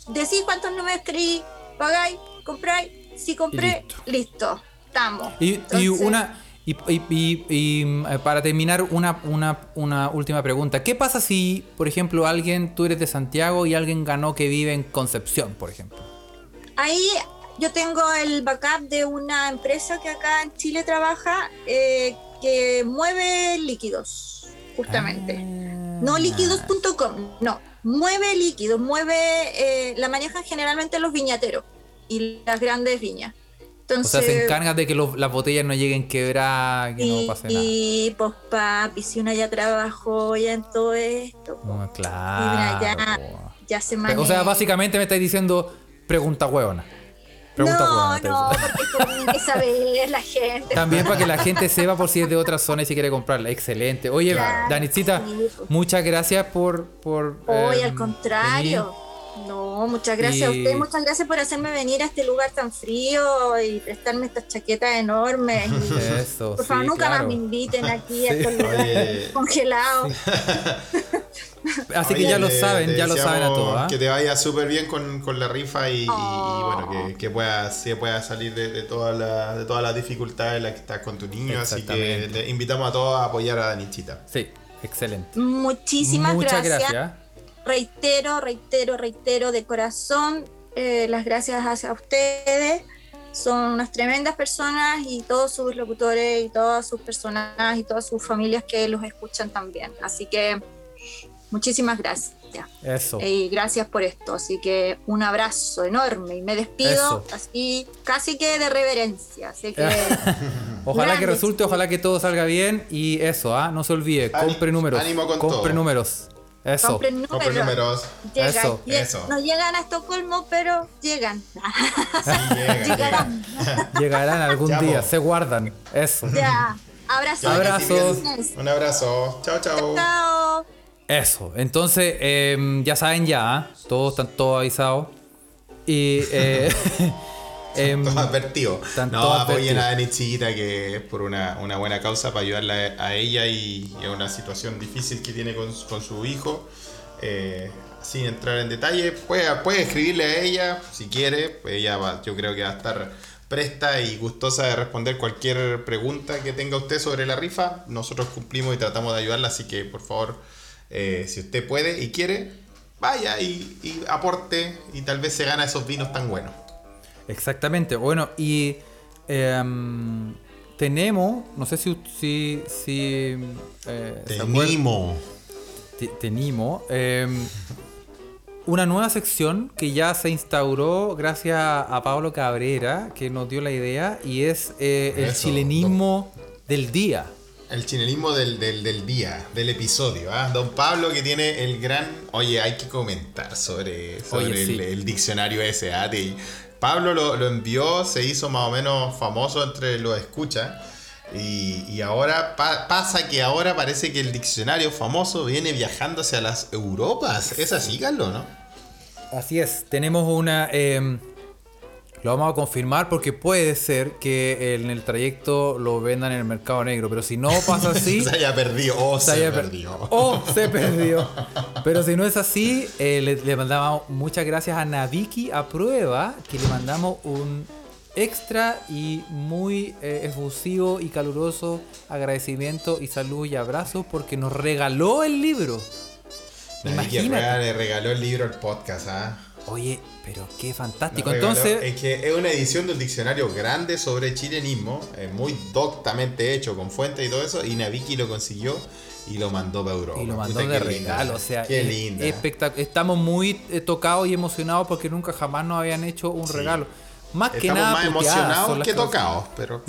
decís cuántos números queréis, pagáis, compráis, si compré, listo. listo, estamos. Y, una y, y- y- eh, para terminar una, una, una última pregunta. ¿Qué pasa si, por ejemplo, alguien, tú eres de Santiago y alguien ganó que vive en Concepción, por ejemplo? Ahí yo tengo el backup de una empresa que acá en Chile trabaja eh, que mueve líquidos, justamente. Ah. No líquidos.com, no. Mueve líquidos, mueve, eh, la manejan generalmente los viñateros y las grandes viñas. O Entonces, sea, se encargan de que los- las botellas no lleguen quebradas, que no y, pase nada. y, pues papi, si uno ya trabajó ya en todo esto, No, claro. mira, ya, ya se O maneja. sea, básicamente me estáis diciendo pregunta huevona. Pregunta no, no, porque tiene que saber la gente. También para que la gente sepa por si es de otra zona y si quiere comprarla. Excelente. Oye, Claro, Danitzita, sí, pues. muchas gracias por. por Hoy, em, al contrario. No, muchas gracias a usted, muchas gracias por hacerme venir a este lugar tan frío y prestarme estas chaquetas enormes. y- [LAUGHS] Eso, por favor, sí, nunca claro. más me inviten aquí a estos lugares congelados. [LAUGHS] Así que ya lo saben, ya lo saben a todos. ¿ah? Que te vaya súper bien con, con la rifa y, y- y Oh. bueno, que, que puedas, que puedas salir de, de todas las de todas las dificultades en las que estás con tu niño. Así que te invitamos a todos a apoyar a Danichita. Sí, excelente. Muchísimas Muchas gracias. gracias. Reitero, reitero, reitero de corazón eh, las gracias hacia ustedes. Son unas tremendas personas y todos sus locutores y todas sus personas y todas sus familias que los escuchan también. Así que muchísimas gracias. Eso. Y gracias por esto. Así que un abrazo enorme y me despido Eso. así casi que de reverencia. Así que [LAUGHS] Ojalá que resulte, ojalá que todo salga bien y eso, ¿ah? No se olvide, Ánimo- compre números. ánimo con compre todo. números. Eso. compren números. Compre números. Llegan, Eso, eso. No llegan a Estocolmo, pero llegan. [LAUGHS] Sí, llega, llega. Llegarán. Llegarán algún día, se guardan. Eso. Ya. Abrazos. Abrazos. Un abrazo. Chao, chao. Chao. Eso. Entonces, em, ya saben ya, ¿ah? todos están todos avisados. Y eh, [LAUGHS] em, Todo [LAUGHS] advertido. Están no, todos apoyen advertidos. a Danichita que es por una, una buena causa para ayudarla a ella y, y a una situación difícil que tiene con, su- con su hijo. Eh, sin entrar en detalle, puede, puede escribirle a ella si quiere. Ella va- yo creo que va a estar presta y gustosa de responder cualquier pregunta que tenga usted sobre la rifa. Nosotros cumplimos y tratamos de ayudarla, así que por favor, eh, si usted puede y quiere, vaya y, y aporte y tal vez se gana esos vinos tan buenos. Exactamente. Bueno, y em, tenemos, no sé si, si, si eh, tenemos em, una nueva sección que ya se instauró gracias a Pablo Cabrera, que nos dio la idea, y es eh, el Eso, chilenismo del día. El chilenismo del, del, del día, del episodio. ¿ah? Don Pablo que tiene el gran... Oye, hay que comentar sobre, sobre Oye, el, sí. el diccionario ese. ¿ah? Pablo lo, lo envió, se hizo más o menos famoso entre los escuchas. Y, y ahora pa- pasa que ahora parece que el diccionario famoso viene viajando hacia las Europas. ¿Es así, Carlos, no? Así es, tenemos una... em, lo vamos a confirmar porque puede ser que en el trayecto lo vendan en el mercado negro, pero si no pasa así... [LAUGHS] se haya perdido. Oh, se, se haya per- perdió. Oh, se perdió. Pero si no es así, eh, le, le mandamos muchas gracias a Naviki a prueba, que le mandamos un extra y muy eh, efusivo y caluroso agradecimiento y salud y abrazos porque nos regaló el libro. Imagínate. Herrera le regaló el libro al podcast, ¿ah? Oye, pero qué fantástico. Entonces, Es que es una edición de un diccionario grande sobre chilenismo, eh, muy doctamente hecho, con fuentes y todo eso, y Naviki lo consiguió y lo mandó para Europa. y lo mandó Puta, de regalo, o sea, Qué es- linda. espectac- Estamos muy eh, tocados y emocionados porque nunca jamás nos habían hecho un regalo. Más que Estamos nada más emocionados que tocados, pero...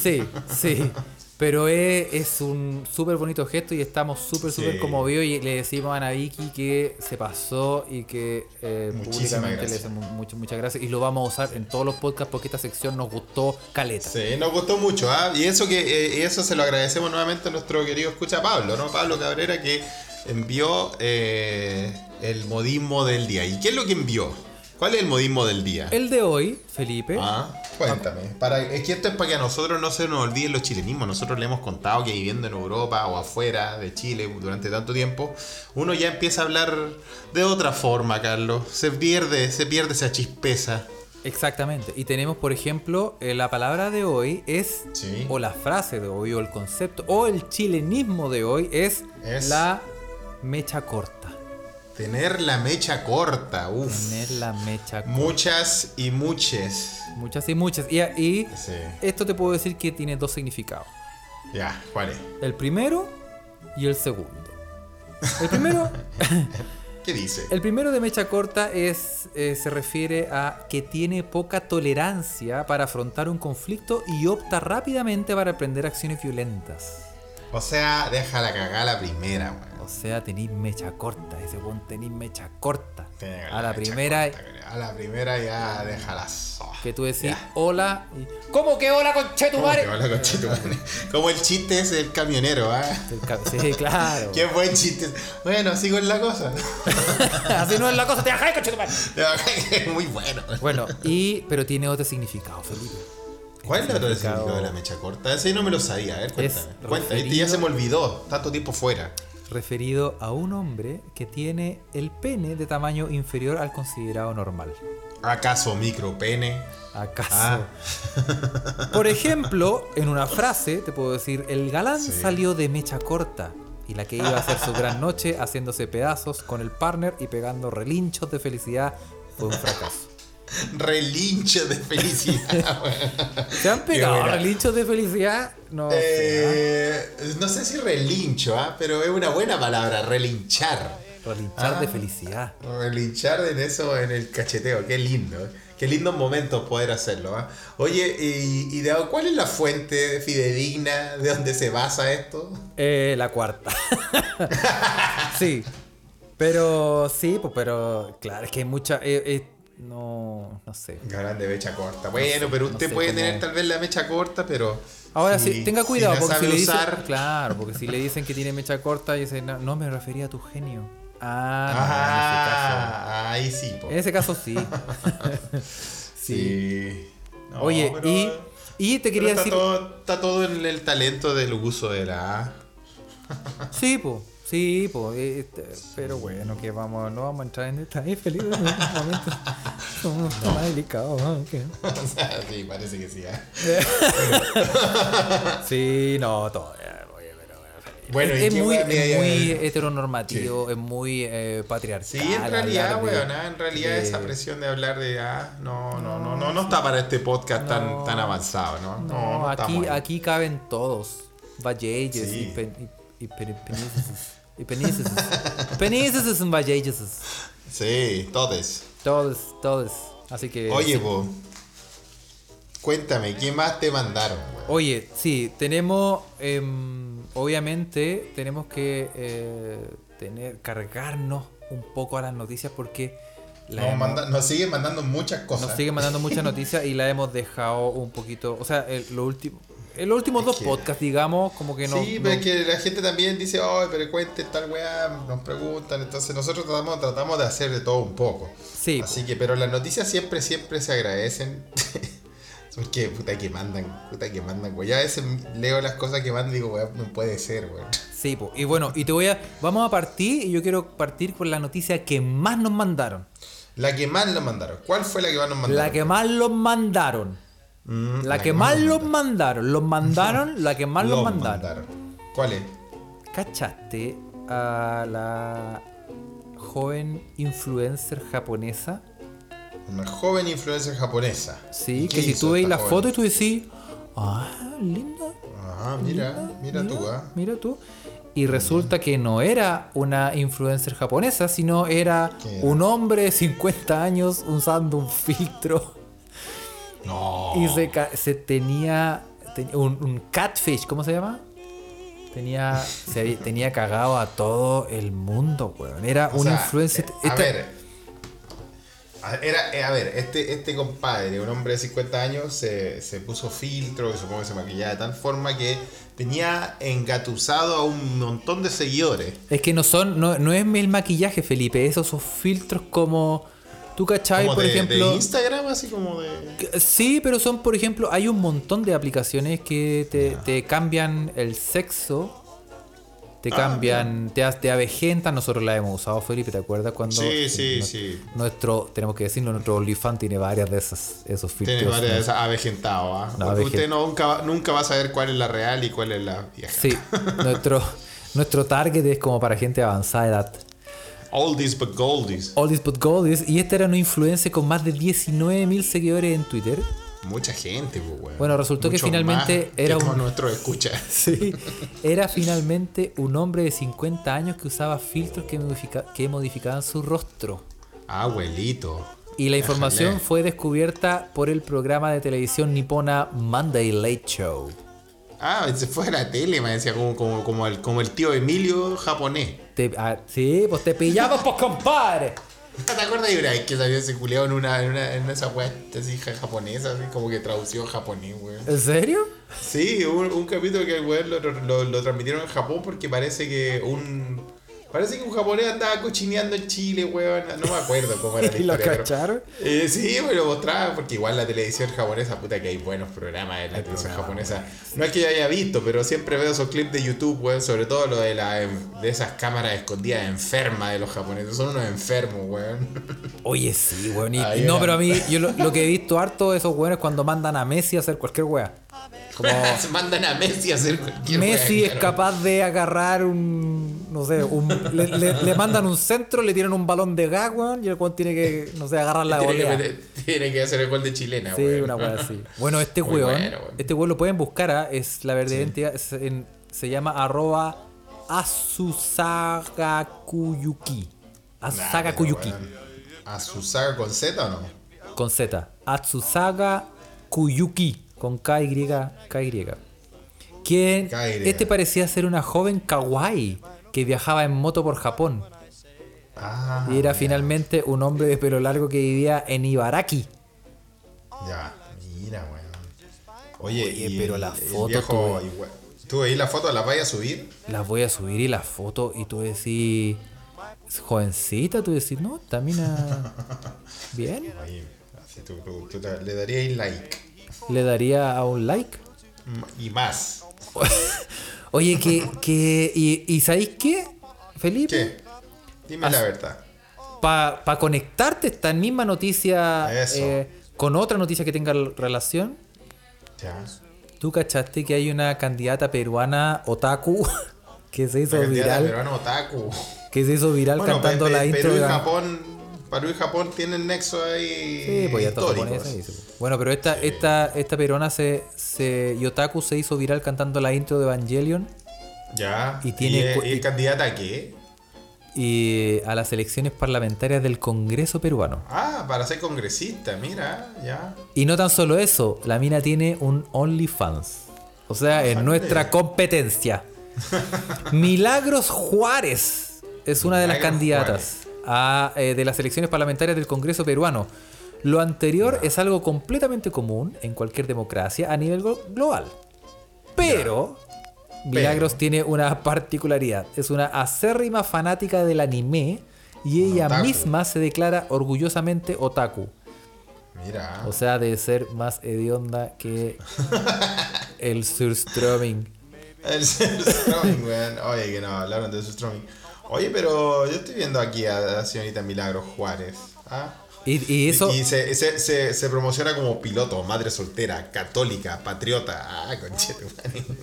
Sí, sí. [LAUGHS] Pero es, es un súper bonito gesto y estamos súper, súper Sí. conmovidos y le decimos a Ana Vicky que se pasó y que eh, públicamente le decimos muchas, muchas gracias y lo vamos a usar en todos los podcasts porque esta sección nos gustó caleta. Sí, nos gustó mucho, ¿ah? Y eso que eh, y eso se lo agradecemos nuevamente a nuestro querido escucha Pablo, ¿no? Pablo Cabrera que envió eh, el modismo del día. ¿Y qué es lo que envió? ¿Cuál es el modismo del día? El de hoy, Felipe, Ah, cuéntame. Para, es que esto es para que a nosotros no se nos olviden los chilenismos. Nosotros le hemos contado que viviendo en Europa o afuera de Chile durante tanto tiempo, uno ya empieza a hablar de otra forma, Carlos. Se pierde, se pierde esa chispeza. exactamente. Y tenemos, por ejemplo, eh, la palabra de hoy es, Sí. o la frase de hoy, o el concepto, o el chilenismo de hoy es, Es- la mecha corta. Tener la mecha corta, uff. Tener la mecha corta. Muchas y muchas. Muchas y muchas. Y, y Sí. esto te puedo decir que tiene dos significados. Ya, ¿cuál es? El primero y el segundo. El primero, [LAUGHS] ¿Qué dice? el primero de mecha corta es, eh, se refiere a que tiene poca tolerancia para afrontar un conflicto y opta rápidamente para emprender acciones violentas. O sea, déjala cagar la primera, weón. O sea, tenéis mecha corta, ese buen tenéis mecha corta. A la primera corta, A la primera ya déjala sola. que tú decís Ya. hola y ¿Cómo que hola ¿Cómo conchetumare? que hola, conchetumare? [LAUGHS] Como el chiste es el camionero, ¿ah? Sí, claro. [LAUGHS] Qué buen chiste. Bueno, sigo en la cosa. [LAUGHS] Así no es la cosa, te bajáis, conchetumare. Es muy bueno. Bueno, y pero tiene otro significado, Felipe. ¿Cuál es el significado- de la mecha corta? Ese no me lo sabía. A ver, cuéntame. Cuéntame. Este ya se me olvidó. Tanto tiempo fuera. referido a un hombre que tiene el pene de tamaño inferior al considerado normal. ¿Acaso micropene? ¿Acaso? Ah. [LAUGHS] Por ejemplo, en una frase te puedo decir, el galán Sí. salió de mecha corta y la que iba a hacer su gran noche haciéndose pedazos con el partner y pegando relinchos de felicidad fue un fracaso. Relincho de felicidad. [LAUGHS] ¿Se han pegado relinchos de felicidad? No sé. Eh, no sé si relincho, ¿ah? pero es una buena palabra, relinchar. Relinchar de Ah. felicidad. Relinchar en eso, en el cacheteo, qué lindo. ¿eh? Qué lindos momentos poder hacerlo. ¿ah? Oye, ¿y, y de, cuál es la fuente fidedigna de donde se basa esto? Eh, la cuarta. [LAUGHS] sí. Pero sí, pues, pero claro, es que hay mucha. eh, eh, no, no sé. Galán de mecha corta. Bueno, pero no usted sé puede cómo- tener tal vez la mecha corta, pero. Ahora si- sí, tenga si cuidado, la porque si sabe le dicen. usar- Claro, porque si le dicen que tiene mecha corta y dicen, no, no, me refería a tu genio. Ah, Ah, ahí sí, po. no, en ese caso. En ese caso sí. Sí. No, Oye, pero- y, y te pero quería está decir. Todo, está todo en el talento del uso de la A. Sí, pues. Sí, pues. pero bueno, que vamos, no vamos a entrar en detalle, Felipe. En estos momentos [LAUGHS] somos más delicados. ¿no? Que- [LAUGHS] O sea, sí, parece que sí. ¿ah? [LAUGHS] Sí, no, todo. eh, Bueno, ¿y es, muy, weá me- es muy heteronormativo, es muy eh, patriarcal. Sí, en realidad, weón, ah, en realidad esa presión de hablar de ah, no, no, no, no, no está para este podcast tan, No. tan avanzado, ¿no? No, No, no aquí, aquí caben todos. Vallejes Sí. y, y, y pen- penises. [LAUGHS] Penises y vallejes. Sí, todes. Todos, todos. Así que. Oye, sí. vos, cuéntame, ¿qué más te mandaron, weón? Oye, sí, tenemos. em, obviamente, tenemos que eh, tener, cargarnos un poco a las noticias porque. la Nos, hemos- manda- nos siguen mandando muchas cosas. nos siguen mandando muchas [LAUGHS] noticias y la hemos dejado un poquito. O sea, el- lo último. En los últimos Es dos que- podcasts, digamos, como que no. sí, no- pero es que la gente también dice, oh, pero cuente tal weá, nos preguntan, entonces nosotros tratamos, tratamos de hacer de todo un poco. Sí, Así que, pero las noticias siempre, siempre se agradecen. [LAUGHS] Porque, puta que mandan, puta que mandan, güey. Ya a veces leo las cosas que mandan y digo, güey, no puede ser, güey. [LAUGHS] Sí, po. y bueno, y te voy a. Vamos a partir, y yo quiero partir con la noticia que más nos mandaron. La que más nos mandaron. ¿Cuál fue la que más nos mandaron? La que más los mandaron. Mm, La que más los mandaron. Los mandaron, la que más los Los mandaron. ¿Cuál es? ¿Cachaste a la joven influencer japonesa? Una joven influencer japonesa. Sí, ¿Y que si tú veis la joven? foto y tú decís, ah, linda. Ah, mira, mira tú, ah. Mira tú. Y resulta que no era una influencer japonesa, sino era ¿Qué era? un hombre de 50 años usando un filtro. No. Y se, se tenía, tenía un, un catfish, ¿cómo se llama? Tenía, se tenía cagado a todo el mundo, weón. Era O un sea, influencer. eh, A esta- ver. a- Era, eh, a ver, este, este compadre, un hombre de 50 años, se, se puso filtro, y supongo que se maquillaba de tal forma que tenía engatusado a un montón de seguidores. Es que no son, no, no es el maquillaje, Felipe, esos son filtros como. ¿Tú cachai, Como por de, ejemplo? de Instagram, así como de. Sí, pero son, por ejemplo, hay un montón de aplicaciones que te, te cambian el sexo, te Ah, cambian, te, te avejentan. Nosotros la hemos usado, Felipe, ¿te acuerdas cuando? Sí, sí, nu- sí. Nuestro, tenemos que decirlo, nuestro OnlyFans tiene varias de esas, esos filtros. Tiene varias de esas avejentado, ¿ah? No, avejent- usted nunca, va- nunca va a saber cuál es la real y cuál es la vieja. Sí, [LAUGHS] nuestro, nuestro target es como para gente de avanzada edad. Oldies but goldies. Oldies but goldies. Y este era una influencer con más de 19.000 seguidores en Twitter. Mucha gente, pues, weón. Bueno, resultó que finalmente más era un- nuestro escucha. [LAUGHS] Sí, era finalmente un hombre de 50 años que usaba filtros que, modifica- que modificaban su rostro. Abuelito. Y la información Déjale. fue descubierta por el programa de televisión nipona Monday Late Show. Ah, se fue a la tele, me decía, como, como, como, el, como el tío Emilio japonés. Te- ah, sí, pues te pillamos, pues compadre. ¿Te acuerdas de vez que salió ese culiao en una, en una, en esa weá así ja- japonesa, así como que tradució japonés, weón? ¿En serio? Sí, un, un capítulo que el weón lo, lo, lo transmitieron en Japón porque parece que un. Parece que un japonés andaba cochineando en Chile, weón. No me acuerdo cómo era la [LAUGHS] ¿Y lo historia. pero- cacharon? Eh, sí, me lo mostraba porque igual la televisión japonesa, puta que hay buenos programas en la televisión japonesa. No es que yo haya visto, pero siempre veo esos clips de YouTube, weón, sobre todo lo de, la, de esas cámaras escondidas enfermas de los japoneses. Son unos enfermos, weón. [LAUGHS] Oye, sí, weón. y- no, era. pero a mí, yo lo, lo que he visto harto de esos weones cuando mandan a Messi a hacer cualquier wea. Como Se [LAUGHS] mandan a Messi a hacer cualquier Messi weá, es claro. capaz de agarrar un. No sé, un, le, le- le mandan un centro, le tiran un balón de gas, weón, y el weón tiene que, no sé, agarrar la Tiene volea. tiene que hacer el gol de chilena, Sí, weón. una weá así. Bueno, este weón, bueno, weón. este weón lo pueden buscar, ¿ah? es la verdadera es en- se llama arroba Asusagakuyuki. Asusagakuyuki. ¿A su saga con Z o no? Con Z. Atsusaga Kuyuki. Con KY. KY. Quien, KY. este parecía ser una joven kawaii que viajaba en moto por Japón. Ah, Y era finalmente un hombre de pelo largo que vivía en Ibaraki. ya. Mira, weón. Oye, Oye, y pero el- la foto viejo, igual- ¿Tú veis la foto? ¿La vayas a subir? Las voy a subir y las fotos y tú decís, jovencita, tú decís, no, mina, [LAUGHS] bien. Ahí, así tú, tú- tú te- le darías like. Le daría a un like. Y más. [LAUGHS] Oye, que, que, y, y ¿sabéis qué, Felipe? ¿Qué? Dime la verdad. Para conectarte esta misma noticia eh, con otra noticia que tenga relación, Ya. ¿tú cachaste que hay una candidata peruana otaku [LAUGHS] que se hizo La candidata viral, peruana otaku. que se hizo viral Bueno, cantando Pe- la intro Perú y Japón, Perú y Japón tienen nexo ahí Sí, pues ya está japonesa. pues. Bueno, pero esta, esta, esta peruana se, se. Yotaku se hizo viral cantando la intro de Evangelion Ya. Y tiene ¿Y, y candidata a qué? y a las elecciones parlamentarias del Congreso peruano. Ah, para ser congresista, mira, ya. Y no tan solo eso, la mina tiene un OnlyFans. O sea, en nuestra competencia. [LAUGHS] Milagros Juárez es una de las candidatas a, eh, de las elecciones parlamentarias del Congreso peruano. Lo anterior es algo completamente común en cualquier democracia a nivel glo- global. Pero Milagros Pero. tiene una particularidad. Es una acérrima fanática del anime y ella otaku. misma se declara orgullosamente otaku. Mira. O sea, de ser más hedionda que [LAUGHS] el surströmming. El Stroming, weón. Oye, que no, hablaron de Stroming. Oye, pero yo estoy viendo aquí a la señorita Milagros Juárez. ¿ah? Y, y eso, Y se, se, se, se promociona como piloto, madre soltera, católica, patriota. Ah, conchete.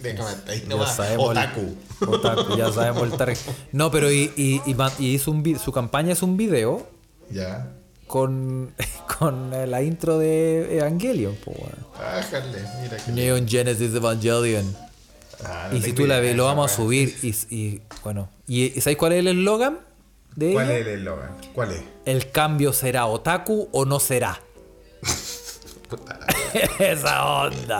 Déjame [LAUGHS] hasta ahí nomás. Otaku. otaku, ya sabemos el target. No, pero y, y, hizo un su campaña es un video Ya. con, [LAUGHS] con la intro de Evangelion. po, weón. Ájale, mira que. Neon Genesis Evangelion. Ah, no Y si tú la ves, lo vamos a weá. subir. Y, y, bueno, ¿y sabes cuál es el eslogan de ¿Cuál ella? es el eslogan? ¿Cuál es? El cambio será otaku o no será. [LAUGHS] Esa onda.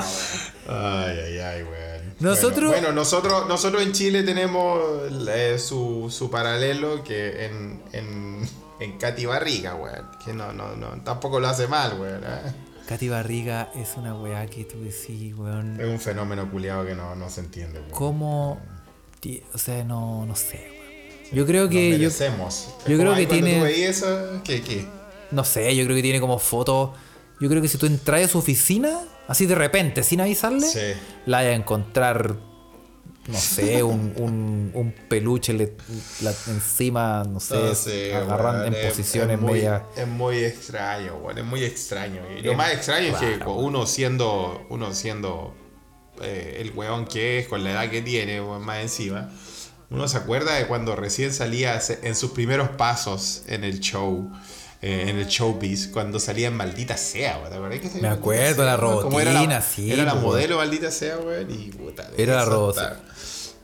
Ay, ay, ay, weón. Nosotros- Bueno, bueno, nosotros, nosotros en Chile tenemos eh, su, su paralelo que en, en, en Katy Barriga, weón. Que no, no, no, tampoco lo hace mal. ¿eh? Katy Barriga es una weá que tú decís, weón. Es un fenómeno culiado que no, no se entiende, weón. ¿Cómo? O sea, no, no sé, weón. Yo creo que. Yo, merecemos. Yo creo que tiene- tú eso, ¿qué, qué? no sé, yo creo que tiene como fotos. Yo creo que si tú entras a su oficina, así de repente, sin avisarle, Sí. la vas a encontrar, no sé, un, un, un peluche le- la- encima, no sé, No sé, agarrando en es- posiciones es muy, media. Es muy extraño, weón, es muy extraño. Y lo Es más extraño es que uno siendo, uno siendo eh, el weón que es, con la edad que tiene, más encima, uno se acuerda de cuando recién salía en sus primeros pasos en el show. Eh, en el showbiz, cuando salía en Maldita Sea, ¿te acordás que salía Me acuerdo, la? Como era la- robotina, sí, Era la modelo Maldita Sea, weón, y puta. Era la robotina.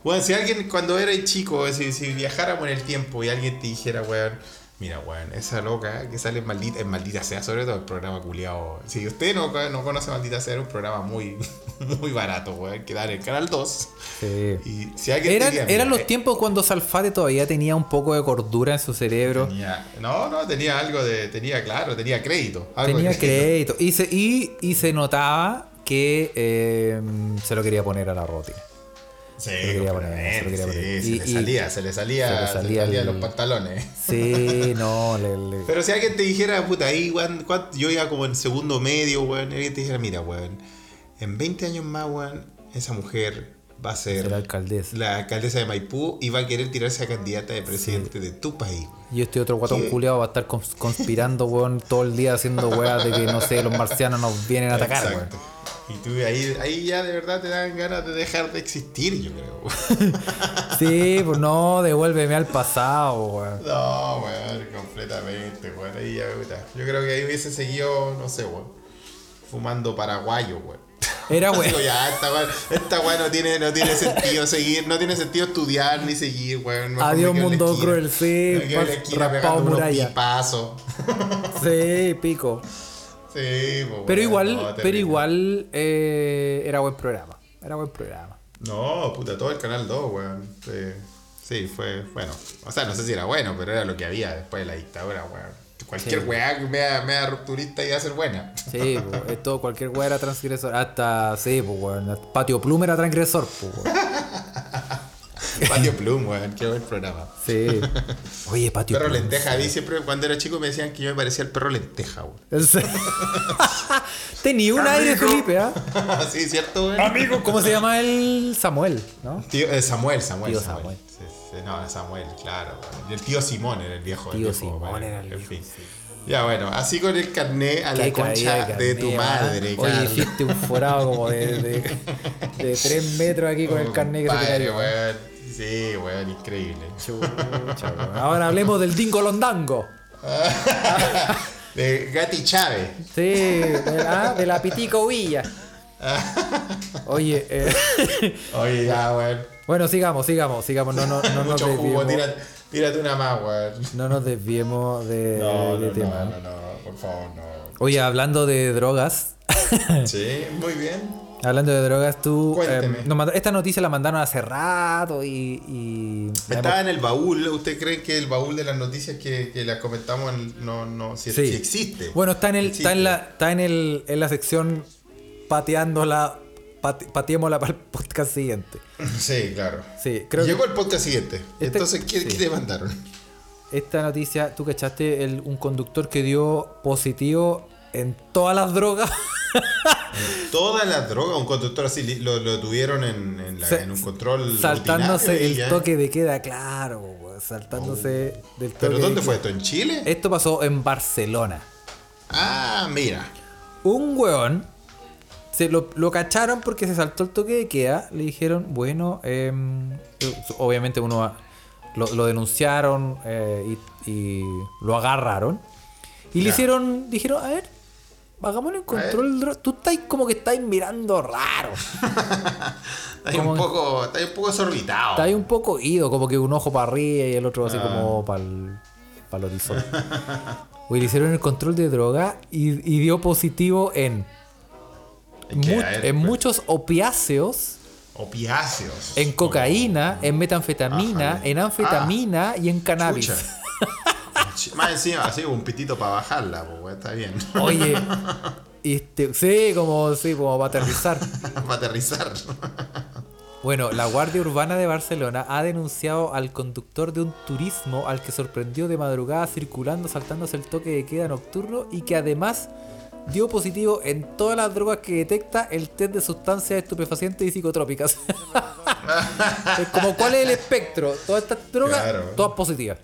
bueno, si alguien cuando era chico, si, si viajáramos en el tiempo y alguien te dijera, weón, mira, weón, esa loca que sale en Maldita, en Maldita Sea, sobre todo el programa culiado. Si usted no, no conoce Maldita Sea, era un programa muy, [LAUGHS] muy barato, weón, que da en el Canal 2. Sí. Y si alguien Eran, eran mira, los eh, tiempos cuando Salfate todavía tenía un poco de cordura en su cerebro. tenía- no, no, tenía algo de, tenía, claro, tenía crédito. algo Tenía crédito. Y se, y, y se notaba que eh, se lo quería poner a la rutina. Sí, Se lo quería poner, se lo quería sí, poner. se Y- le y- salía, se le salía, se le se le salía el- los pantalones. Sí, [LAUGHS] no, le, le- Pero si alguien te dijera, puta, ahí, weón, yo iba como en segundo medio, weón, alguien te dijera, mira, weón, en 20 años más, weón, esa mujer va a ser Será alcaldesa. la alcaldesa de Maipú y va a querer tirarse a candidata de presidente de tu país. Y este otro guatón ¿Qué? culiado va a estar cons- conspirando, weón, todo el día haciendo weas de que, no sé, los marcianos nos vienen a atacar, weón. Y tú ahí, ahí ya de verdad te dan ganas de dejar de existir, yo creo. [LAUGHS] Sí, pues no, devuélveme al pasado, weón. no, weón, completamente, weón. Ahí ya, puta. Yo creo que ahí hubiese seguido, no sé, weón, fumando paraguayo, weón. Era weón. [LAUGHS] Digo, ya, esta weá no tiene, no tiene sentido seguir, no tiene sentido estudiar ni seguir, weón. Adiós, mundo esquina. cruel, sí, Me quedo en la esquina pegando unos muralla. pipazos. Sí, pico. Sí, pues, Pero igual, no, pero terrible. igual eh, era buen programa. Era buen programa. No, puta, todo el canal 2, weón. Sí, sí, fue, bueno. O sea, no sé si era bueno, pero era lo que había después de la dictadura, weón. Cualquier Sí. weá que mea, mea rupturista iba a ser buena. Sí, pues, esto, cualquier weá era transgresor. Hasta, sí, pues, weón. Patio Plum era transgresor, pues, weón. [LAUGHS] [LAUGHS] Patio Plum, weón, qué buen programa. Sí. [LAUGHS] Oye, Patio Perro Plum. lenteja, a mí siempre cuando era chico me decían que yo me parecía el perro lenteja, weón. [LAUGHS] Tenía un aire, Amigo. Felipe, ¿ah? sí, cierto, weón. Amigo, ¿cómo se llama el Samuel? ¿No? Tío, eh, Samuel, Samuel. Tío Samuel. Samuel. Sí, sí, no, Samuel, claro. weón. Y el tío Simón era el viejo. el Tío viejo, Simón weón, era el en viejo, fin. sí. Ya bueno, así con el carné a la concha de tu carné, madre, ¿ah? Oye, Carlos. hiciste un forado como de, de, de 3 metros aquí con el carnet que se te weón. Sí, weón, increíble. Chucha, weón. Ahora hablemos del Dingo Londango. [LAUGHS] De Gati Chávez. Sí, de la, de la Pitico Huilla. Oye, eh, [LAUGHS] Oye, ya, weón. bueno, sigamos, sigamos, sigamos. No, no, no nos Mucho jugo, desviemos. tírate, tírate una más, weón. No nos desviemos de, No, de no, tema. no, no, no, por favor, no. Oye, hablando de drogas, Sí, muy bien. Hablando de drogas, tú. Cuénteme. eh, nos esta noticia la mandaron hace rato y. y Estaba en el baúl. ¿Usted cree que el baúl de las noticias que, que las comentamos en- no, no, si, Sí. si existe? Bueno, está en el, Existe. está en la, está en el, en la sección pateándola, pate- pateémosla para el podcast siguiente. [LAUGHS] Sí, claro. Sí, creo Llegó que el podcast siguiente. Este- Entonces, ¿qué, sí. qué te mandaron? esta noticia, tú cachaste el, un conductor que dio positivo en todas las drogas. Todas las drogas, un conductor así lo, lo tuvieron en, en la- Se- en un control. saltándose el toque de queda, claro, saltándose del toque ¿Pero de dónde fue esto? ¿En Chile? Esto pasó en Barcelona. Ah, mira. Un weón se lo, lo cacharon porque se saltó el toque de queda. Le dijeron, bueno, em, obviamente uno va- lo, lo denunciaron eh, y, y lo agarraron. Y le hicieron, dijeron, a ver, hagámosle un control. Tú estáis como que estáis mirando raro. [LAUGHS] Está ahí Como- un poco, está ahí un poco desorbitado. Está ahí un poco ido, como que un ojo para arriba y el otro Ah. así como para el, horizonte. [LAUGHS] Oye, le hicieron el control de droga y, y dio positivo en, ¿En mu- ver, en pues. muchos opiáceos, Opiáceos. en cocaína, en metanfetamina, en anfetamina y en cannabis. [LAUGHS] Más encima, así un pitito para bajarla, pues, está bien. Oye, [LAUGHS] este, sí, como, sí, como para aterrizar. [LAUGHS] para aterrizar. Bueno, la Guardia Urbana de Barcelona ha denunciado al conductor de un turismo al que sorprendió de madrugada circulando, saltándose el toque de queda nocturno y que además dio positivo en todas las drogas que detecta el test de sustancias estupefacientes y psicotrópicas. [LAUGHS] es como cuál es el espectro. Todas estas drogas, Claro. todas positivas.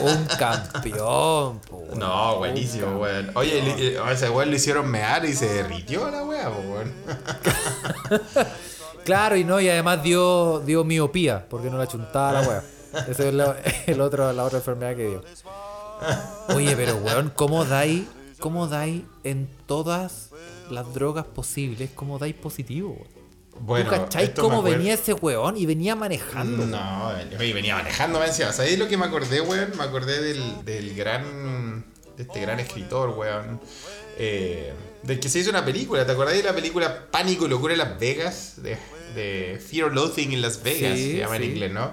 Un campeón. po. No, buenísimo, weón. Oye, li- ese weón lo hicieron mear y se derritió la weá, pues, weón. [LAUGHS] Claro, y no, y además dio, dio miopía, porque no la chuntaba la wea. Esa es la, [LAUGHS] el otro, la otra enfermedad que dio. Oye, pero weón, ¿cómo dais, cómo dais en todas las drogas posibles, cómo dais positivo? weón? Bueno, ¿Tú cacháis cómo venía ese weón? Y venía manejando. No, oye, venía manejando, me decía. ¿Sabéis lo que me acordé, weón? Me acordé del, del gran. de este gran escritor, weón. Eh, del que se hizo una película. ¿Te acordás de la película Pánico y Locura en Las Vegas? De, de Fear Loathing en Las Vegas, Sí, se llama en inglés, ¿no?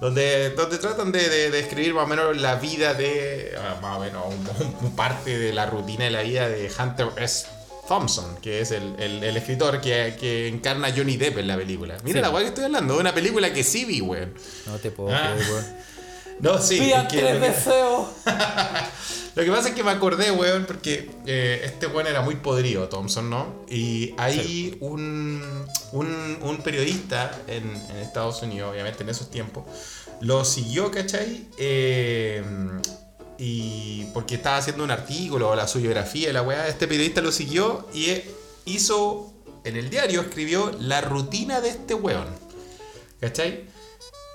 Donde, donde tratan de, de- de escribir más o menos la vida de. ah, más o menos, un, un parte de la rutina de la vida de Hunter S. Thompson, que es el, el- el escritor que, que encarna a Johnny Depp en la película. Mira Sí. la weá que estoy hablando, de una película que sí vi, weón. No te puedo Ah. creer, weón. [LAUGHS] No, sí. Pidan es que tres deseos. [LAUGHS] lo que pasa es que me acordé, weón, porque eh, este weón era muy podrido, Thompson, ¿no? Y hay un, un, un periodista en, en Estados Unidos, obviamente en esos tiempos, lo siguió, ¿cachai? Eh, y porque estaba haciendo un artículo o la su biografía la weá, este periodista lo siguió y eh, hizo, en el diario escribió la rutina de este weón, ¿cachai?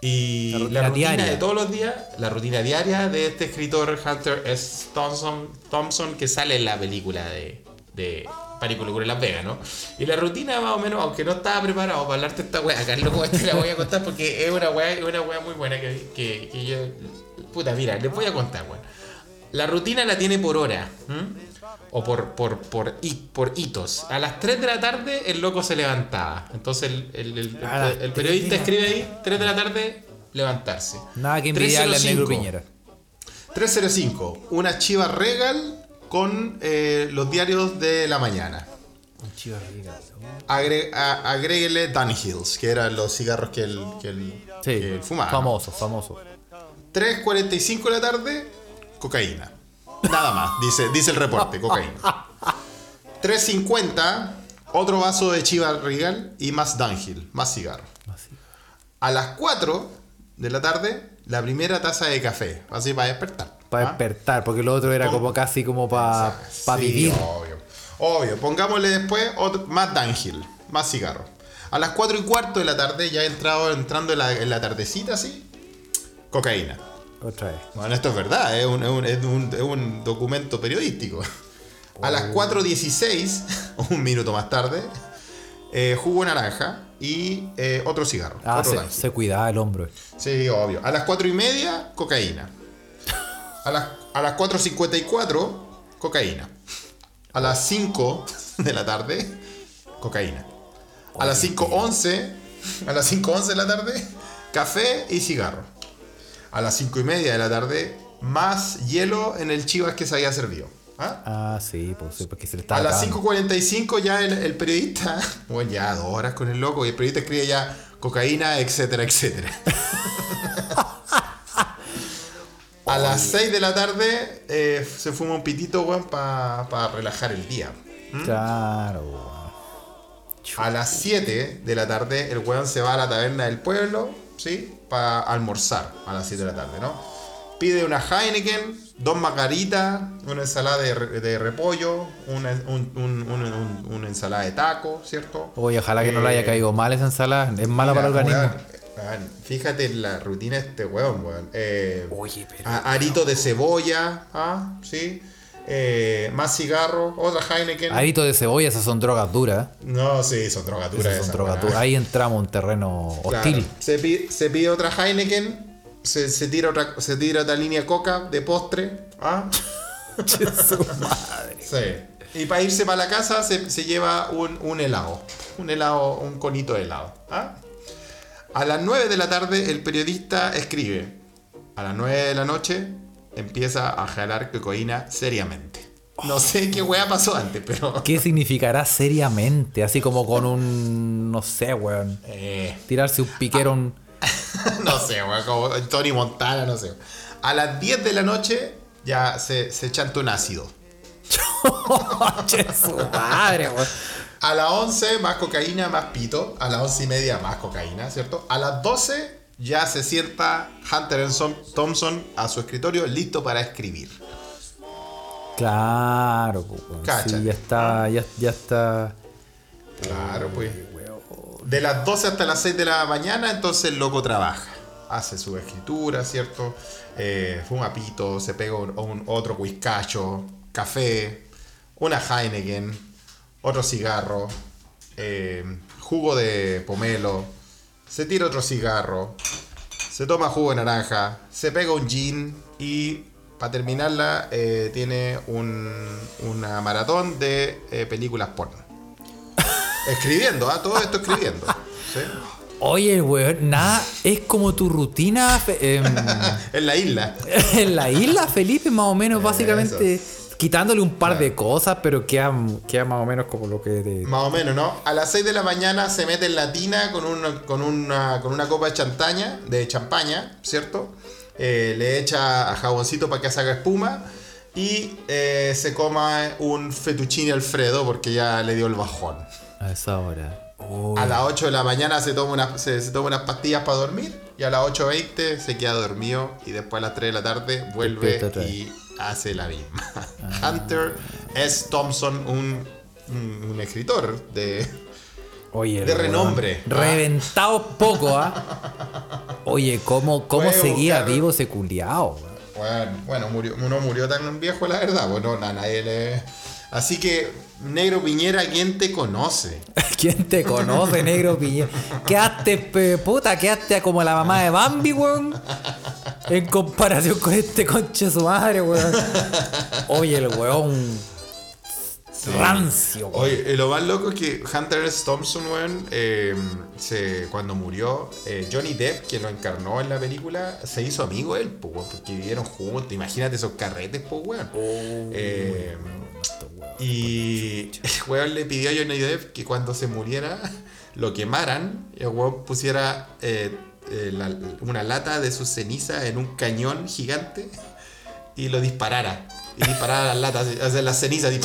Y La la rutina diaria. de todos los días, la rutina diaria de este escritor Hunter S. Thompson, Thompson que sale en la película de, de Locura en Las Vegas, ¿no? Y la rutina más o menos, aunque no estaba preparado para hablarte de esta weá, Carlos, te la voy a contar porque es una weá, es una weá muy buena que, que, que yo... Puta, mira, les voy a contar, weón. La rutina la tiene por hora. O por, por, por, por hitos. A las 3 de la tarde el loco se levantaba. Entonces el, el- el- A las el 3 periodista escribe ahí, 3 de la tarde, levantarse. Nada que envidiarle al negro 305. Piñera. 305. Una chiva regal con eh, los diarios de la mañana. Un chivo rico. Agre- a- agréguele Dunhills, que eran los cigarros que él, que él- Sí, que él fumaba. famoso, famoso. 3.45 de la tarde, cocaína. Nada más, dice, dice el reporte, cocaína. 3.50, otro vaso de chiva regal y más Dunhill, más cigarro. A las 4 de la tarde, la primera taza de café, así para despertar. Para ¿ah? despertar, porque lo otro era como casi como para Sí, vivir. Obvio. Obvio. Pongámosle después otro- más Dunhill, más cigarro. A las 4 y cuarto de la tarde, ya entrado, entrando en la, en la tardecita, así, cocaína. Otra vez. Bueno, esto es verdad, es un, es un- es un- es un documento periodístico. A las 4.16, [LAUGHS] un minuto más tarde, eh, jugo naranja y eh, otro cigarro. Ah, otro se, se cuidaba el hombro. Sí, obvio. A las 4 y media, cocaína. A las, a las 4.54, cocaína. A las 5 de la tarde, cocaína. A las 5.11, a las 5.11 de la tarde, café y cigarro. A las 5 y media de la tarde, más hielo en el chivas que se había servido. ¿Ah? Ah, sí, pues sí, porque se le estaba A las acabando. 5.45 ya el, el periodista, [LAUGHS] bueno, ya dos horas con el loco, y el periodista escribe ya cocaína, etcétera, etcétera. [LAUGHS] A las 6 de la tarde eh, se fuma un pitito, weón, para relajar el día. Claro, weón. A las 7 de la tarde el weón se va a la taberna del pueblo, ¿sí? Para almorzar a las 7 de la tarde, ¿no? Pide una Heineken, dos margaritas, una ensalada de, re- de repollo, una, un- un- un- un- una ensalada de taco, ¿cierto? Oye, ojalá que no le Eh, haya caído mal esa ensalada. Es mala para el organismo. fíjate en la rutina de este weón, weón. Eh, Oye, pero- arito de cebolla, ¿ah? ¿Sí? Eh, más cigarro, otra Heineken. Aritos de cebolla, esas son drogas duras. No, sí, son drogaturas. Esas son drogas duras. Ahí entramos a un terreno Claro. hostil. Se, pi- se pide otra Heineken, se, se tira otra, se tira otra línea coca de postre. ¿ah? [LAUGHS] Madre. Sí. Y para irse para la casa se, se lleva un, un helado. Un helado, un conito de helado. ¿ah? A las 9 de la tarde el periodista escribe. A las 9 de la noche empieza a jalar cocaína seriamente. No sé qué weá pasó antes, pero... ¿Qué [LAUGHS] significará seriamente? Así como con un. No sé, weón. Eh, Tirarse un piquero. un- [LAUGHS] no sé, weón, como Tony Montana, no sé. A las 10 de la noche ya se, se chanta un ácido. Su madre, weón. A las 11 más cocaína, más pito. A las 11 y media más cocaína, ¿cierto? A las 12 ya se sienta Hunter. Thompson a su escritorio listo para escribir. Claro, pues. Sí, ya está. Ya, ya está. Claro, pues. De las 12 hasta las 6 de la mañana, entonces el loco trabaja. Hace su escritura, ¿cierto? Eh, fuma pito, se pega un, un- otro whiskacho, café, una Heineken, otro cigarro, eh, jugo de pomelo, se tira otro cigarro, se toma jugo de naranja, se pega un gin y para terminarla eh, tiene un- una maratón de eh, películas porno. [LAUGHS] Escribiendo, ¿ah? Todo esto escribiendo. ¿sí? Oye, weón, nada. Es como tu rutina em, [LAUGHS] En la isla. [LAUGHS] en la isla, Felipe, más o menos, básicamente. Quitándole un par de cosas, pero queda, queda más o menos como lo que. te- Más o menos, ¿no? A las 6 de la mañana se mete en la tina con una, con una, con una copa de chantaña, de champaña, ¿cierto? Eh, le echa a jaboncito para que se haga espuma. Y eh, se coma un fettuccine Alfredo porque ya le dio el bajón. A esa hora. A las 8 de la mañana se toma, una- se, se toma unas pastillas para dormir. Y a las 8.20 se queda dormido. Y después a las 3 de la tarde vuelve y hace la misma. Hunter S. Thompson, un, un, un escritor de. Oye, de renombre. weón, Reventado poco, ¿ah? [LAUGHS] Oye, ¿cómo, cómo seguía vivo ese culiao? Bueno, bueno, murió, no murió tan viejo, la verdad. Bueno, a nadie le. Así que, Negro Piñera, ¿quién te conoce? [LAUGHS] ¿Quién te conoce, negro piñera? Quedaste, pe- puta, quedaste como la mamá de Bambi, weón. En comparación con este conche su madre, weón. Oye, el weón. Rancio, weón. Oye, eh, lo más loco es que Hunter S. Thompson, weón, eh, se- cuando murió, eh, Johnny Depp, que lo encarnó en la película, se hizo amigo de él, weón, porque vivieron juntos. Imagínate esos carretes, weón. Eh, y el weón le pidió a Johnny Depp que cuando se muriera lo quemaran y el weón pusiera eh, eh, la- una lata de sus cenizas en un cañón gigante y lo disparara. Y disparara las latas, [LAUGHS] o sea, las cenizas. Y,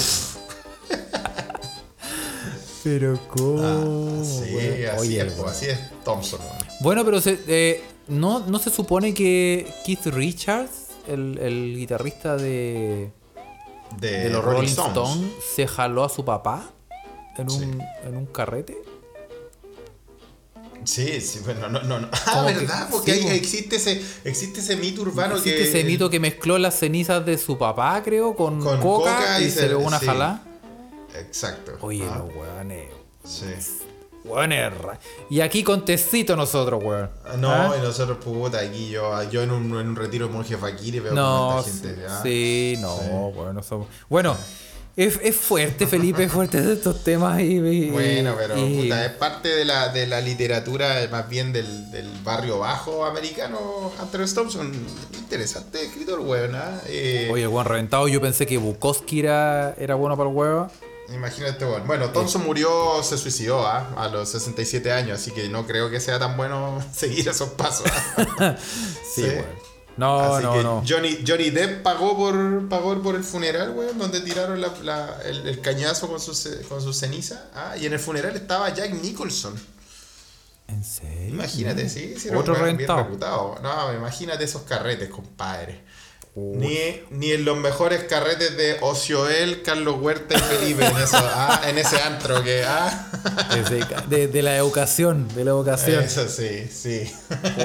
Pero cómo. Sí, weón? así, Oye, es, así es Thompson. Bueno, pero se- eh, ¿no, ¿no se supone que Keith Richards, el, el guitarrista de, De, de los Rolling Stones, se jaló a su papá en un, en un carrete? Sí, sí, bueno, no, no, no. Ah, que- ¿verdad? Porque sí, existe ese, existe ese mito urbano Existe que. ese mito que mezcló las cenizas de su papá, creo, con, Con coca, coca y, se- pegó una sí. jalá. Exacto. Oye, Ah, los weones. Sí. Weones. ra- Y aquí con tecito nosotros, weón. No, ¿Ah? y nosotros, puta, aquí yo, yo en un, en un retiro de monje fakir y veo No, esta gente. ¿ah? sí, no, bueno, somos. Bueno, es, es fuerte, Felipe, es fuerte de estos temas y. y- Bueno, pero y- puta, es parte de la, de la literatura, eh, más bien del, del barrio bajo americano. Hunter S. Thompson, interesante escritor, weón. ¿ah? Eh, Oye, weón reventado, yo pensé que Bukowski era, era bueno para el huevo. Imagínate, weón. Bueno, Thompson murió, se suicidó ¿ah? a los 67 años, así que no creo que sea tan bueno [LAUGHS] seguir esos pasos. [LAUGHS] Sí, Sí. weón. No, Así no, que no. Johnny, Johnny Depp pagó por, pagó por el funeral, weón, donde tiraron la- la- el, el cañazo con su, con su ceniza. Ah, y en el funeral estaba Jack Nicholson. ¿En serio? Imagínate, sí, sí, era Otro reputado. No, imagínate esos carretes, compadre. Uy. Ni, ni en los mejores carretes de Ocioel, Carlos Huerta y Felipe en, eso, ah, en ese antro que. Ah, De, de la educación, de la educación. eso sí, sí.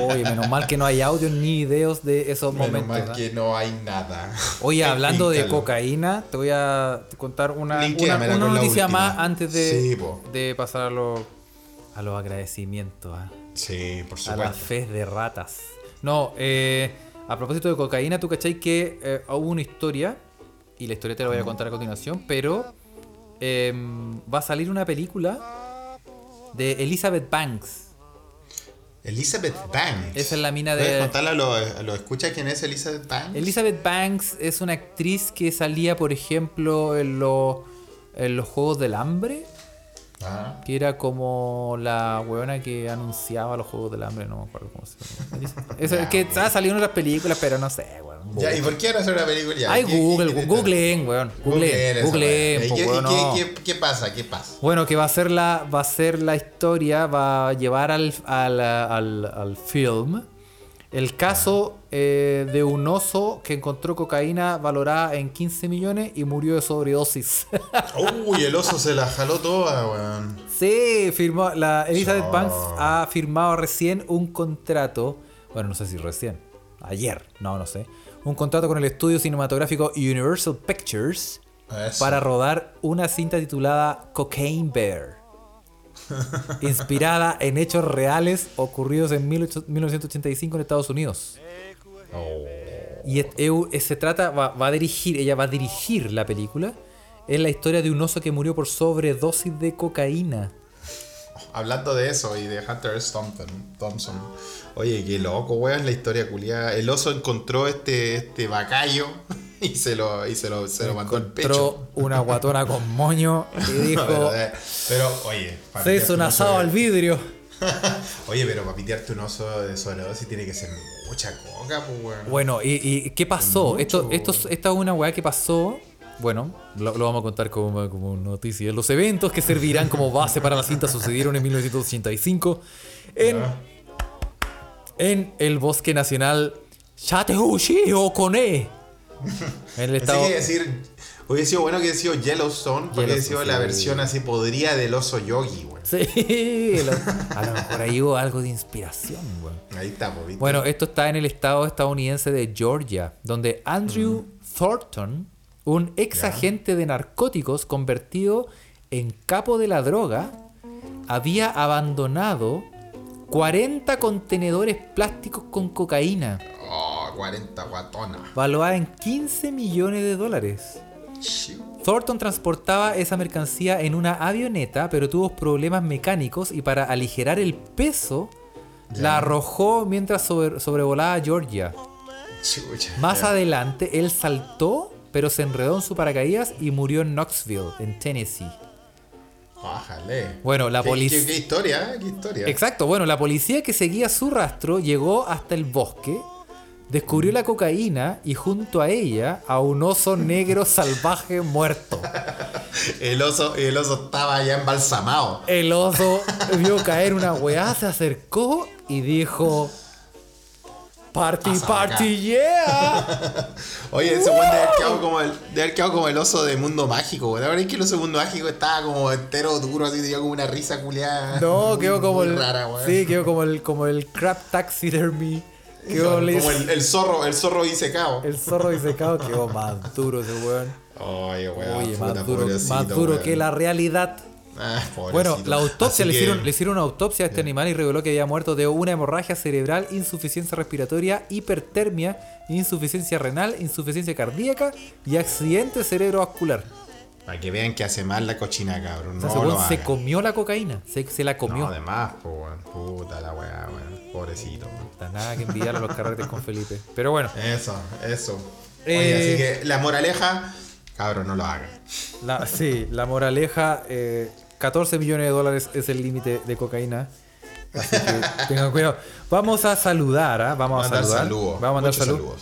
Oye, menos mal que no hay audio ni videos de esos Menos momentos. mal ¿ah? que no hay nada. Oye, hablando de cocaína, te voy a contar una, una, una la noticia más antes de, Sí, de pasar a, los a los agradecimientos, ¿ah? Sí, por a las supuesto. fes de ratas. No, eh, a propósito de cocaína, tú cachai que eh, hubo una historia, y la historia te la voy a contar a continuación, pero em, va a salir una película de Elizabeth Banks. Elizabeth Banks. Esa es la mina de- ¿Puedes contarle a los a los escucha quién es Elizabeth Banks? Elizabeth Banks es una actriz que salía, por ejemplo, en, los en los Juegos del Hambre, Ah. que era como la weona que anunciaba los Juegos del Hambre, no me acuerdo cómo se llama. [LAUGHS] Esa- Ya, que ha salido en otras películas, pero no sé, weón. Ya, ¿y por qué ahora hacer una película? Ya, Ay, ¿qué- qué- Google, qué- googleen, weón. Googleen, Googleen esa googleen, weá. po, ¿Y qué- weón, y qué- no. qué- qué pasa? ¿Qué pasa? Bueno, que va a ser la, va a ser la historia, va a llevar al, al, al, al film el caso eh, de un oso que encontró cocaína valorada en 15 millones y murió de sobredosis. [LAUGHS] Uy, el oso se la jaló toda, weón. sí, firmó, la Elizabeth Oh. Banks ha firmado recién un contrato, bueno, no sé si recién, ayer, no, no sé, un contrato con el estudio cinematográfico Universal Pictures Eso. para rodar una cinta titulada Cocaine Bear. [LAUGHS] inspirada en hechos reales ocurridos en 18- 1985 en Estados Unidos. Oh. Y es- se trata, va, va a dirigir, ella va a dirigir la película. Es la historia de un oso que murió por sobredosis de cocaína. Hablando de eso y de Hunter S. Thompson, Thompson. Oye, qué loco, weón, la historia culiada. El oso encontró este, este bacayo [LAUGHS] y se lo, y se lo, se lo mandó al pecho. Una guatona con moño y [LAUGHS] dijo: pero, eh, pero, oye, Se hizo un asado al vidrio. [LAUGHS] Oye, pero para pitearte un oso de sobredosis tiene que ser mucha coca, pues, weón. Bueno, ¿y, y qué pasó? Esto, esto, es- esta es una weá que pasó. Bueno, lo, lo vamos a contar como, como noticia. Los eventos que servirán como base para la cinta sucedieron en 1985 en, en el bosque nacional Chattahoochee o Coné. En el estado. que decir, hubiera sido bueno que hubiera sido Yellowstone, porque hubiera sido la versión así podría del oso yogi, weón. Sí, lo- a lo mejor ahí hubo algo de inspiración, weón. Ahí ¿viste? Bueno, esto está en el estado estadounidense de Georgia, donde Andrew Thornton, un ex agente de narcóticos convertido en capo de la droga, había abandonado 40 contenedores plásticos con cocaína, Oh, 40 guatonas. valuada en 15 millones de dólares. Thornton transportaba esa mercancía en una avioneta, pero tuvo problemas mecánicos y para aligerar el peso, la arrojó mientras sobre- sobrevolaba Georgia. Chucha. Más adelante, él saltó, pero se enredó en su paracaídas y murió en Knoxville, en Tennessee. Bájale. Bueno, la ¿Qué- policía... ¿Qué, qué historia? ¿Qué historia? Exacto, bueno, la policía que seguía su rastro llegó hasta el bosque, descubrió la cocaína y junto a ella a un oso negro [LAUGHS] salvaje muerto. El oso, el oso estaba ya embalsamado. El oso vio caer una weá, se acercó y dijo: Party, Pasa party, yeah. [LAUGHS] Oye, ese weón debe haber quedado como el, debe haber quedado como el oso de mundo mágico, weón. La verdad es que el oso de mundo mágico estaba como entero duro, así tenía como una risa culiada. No, quedó como muy el. rara, sí, quedó como el, como el crab taxidermy. Quedó Como el, el zorro, el zorro disecado. el zorro disecado quedó más duro ese weón. Oye, weón. Oye, más duro, más duro weón. que la realidad. Ah. Bueno, la autopsia, le hicieron, le hicieron una autopsia a este animal y reveló que había muerto de una hemorragia cerebral, insuficiencia respiratoria, hipertermia, insuficiencia renal, insuficiencia cardíaca y accidente cerebrovascular. Para que vean que hace mal la cochina, cabrón. O sea, No lo se hagan. comió la cocaína, se, se la comió. No, además, weón. Puta la weá, weón. Pobrecito. Puta, Nada que envidiar a los carretes con Felipe. Pero bueno, Eso, eso. Oye, Eh, así que la moraleja, cabrón, no lo hagan. la, sí, la moraleja, eh, 14 millones de dólares es el límite de cocaína. Así que [LAUGHS] tengan cuidado. Vamos a saludar, ¿ah? Vamos a saludar. Vamos a mandar muchos saludos. saludos.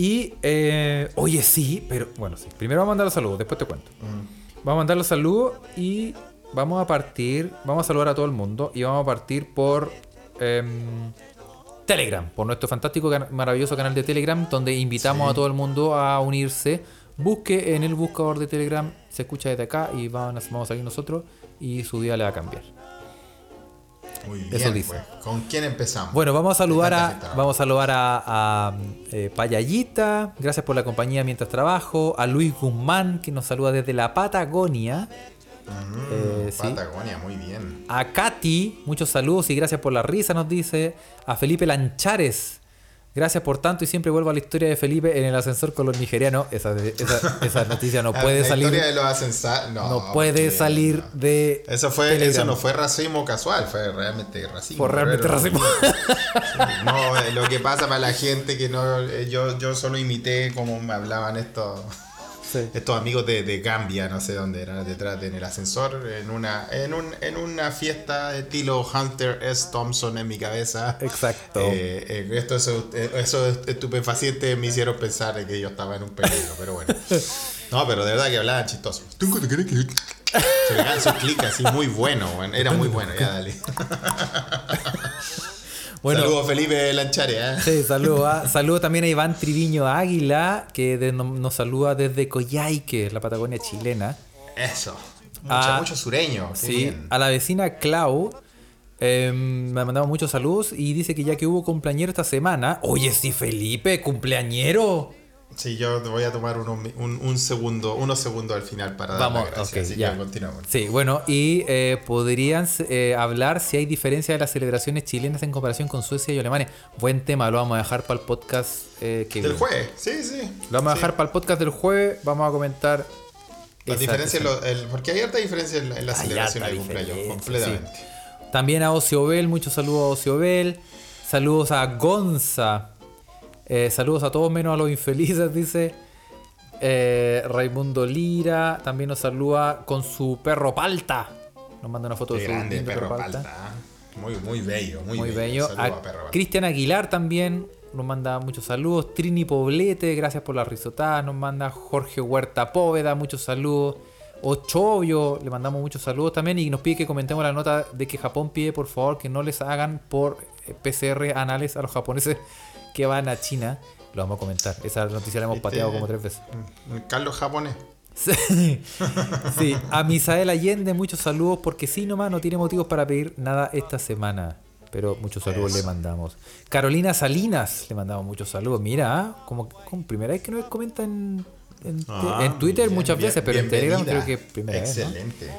Y, eh, oye, sí, pero bueno, sí. Primero vamos a mandar los saludos, después te cuento. Vamos a mandar los saludos y vamos a partir, vamos a saludar a todo el mundo y vamos a partir por em, Telegram, por nuestro fantástico, maravilloso canal de Telegram, donde invitamos Sí. a todo el mundo a unirse. Busque en el buscador de Telegram, se escucha desde acá y van vamos a salir nosotros y su día le va a cambiar. Muy bien, Eso dice. pues. ¿Con quién empezamos? Bueno, vamos a saludar a, vamos a saludar a, a, eh, Payallita, gracias por la compañía mientras trabajo, a Luis Guzmán que nos saluda desde la Patagonia, Mm, eh, sí. Patagonia, muy bien. a Katy, muchos saludos y gracias por la risa nos dice, a Felipe Lanchares, gracias por tanto y siempre vuelvo a la historia de Felipe en el ascensor con los nigerianos, esa, esa, esa [LAUGHS] noticia no La- puede la salir, historia de los asensa- no, no puede salir no. de Eso fue, Telegram. eso no fue racismo casual, fue realmente racismo. Fue realmente pero- racismo. [LAUGHS] No, eh, lo que pasa para la gente que no, eh, yo, yo solo imité como me hablaban estos, Sí. estos amigos de, de Gambia, no sé dónde era, detrás de- en el ascensor, en una, en un, en una fiesta de estilo Hunter S. Thompson en mi cabeza. Exacto. Eh, eh, esto, eh, esos estupefacientes me hicieron pensar de que yo estaba en un peligro, pero bueno. [LAUGHS] No, pero de verdad que hablaban chistoso. ¿Tú qué crees que- Se pegaban sus clics así muy bueno, weón. era muy bueno, ya dale. [LAUGHS] Bueno, Saludos Felipe Lanchare, ¿eh? Sí, saludo, a- [LAUGHS] saludo también a Iván Triviño Águila, que de- no- nos saluda desde Coyhaique, la Patagonia chilena. Eso. Mucho, mucho sureño. Sí, bien. a la vecina Clau. eh, me ha mandado muchos saludos y dice que ya que hubo cumpleañero esta semana. Oye, sí, Felipe, cumpleañero. Sí, yo voy a tomar unos un, un segundo, unos segundos al final para dar Vamos, las gracias, ok, así ya. que continuamos. Sí, bueno, y eh, podrían eh, hablar si hay diferencia de las celebraciones chilenas en comparación con Suecia y Alemania. Buen tema, lo vamos a dejar para el podcast eh, que Del viene. jueves, sí, sí. Lo vamos a dejar para el podcast del jueves. Vamos a comentar. La esa- diferencia, esa- en lo- el- porque hay harta diferencia en, la- en la Hay celebración del cumpleaños, completamente. También a Ociobel, muchos saludos a Ociobel. Saludos a Gonza. Eh, saludos a todos menos a los infelices, dice. Eh, Raimundo Lira también nos saluda con su perro palta. Nos manda una foto Qué de su grande, lindo perro palta. ¿eh? Muy, muy bello, muy, Muy bello. bello. Palta. Cristian Aguilar también nos manda muchos saludos. Trini Poblete, gracias por la risotada. Nos manda Jorge Huerta Póveda, muchos saludos. Ochovio, le mandamos muchos saludos también. Y nos pide que comentemos la nota de que Japón pide, por favor, que no les hagan por eh, PCR anales a los japoneses que van a China. Lo vamos a comentar. Esa noticia la hemos ¿Viste? pateado como tres veces. Carlos japonés. Sí. [LAUGHS] Sí, a Misael Allende, muchos saludos, porque sí nomás no tiene motivos para pedir nada esta semana. Pero muchos saludos le mandamos. Carolina Salinas, le mandamos muchos saludos. Mira, ¿ah? como, como primera vez que nos comenta en, en, Ah, en Twitter bien, muchas bien, veces, pero en Telegram creo que primera vez. ¿no? Excelente.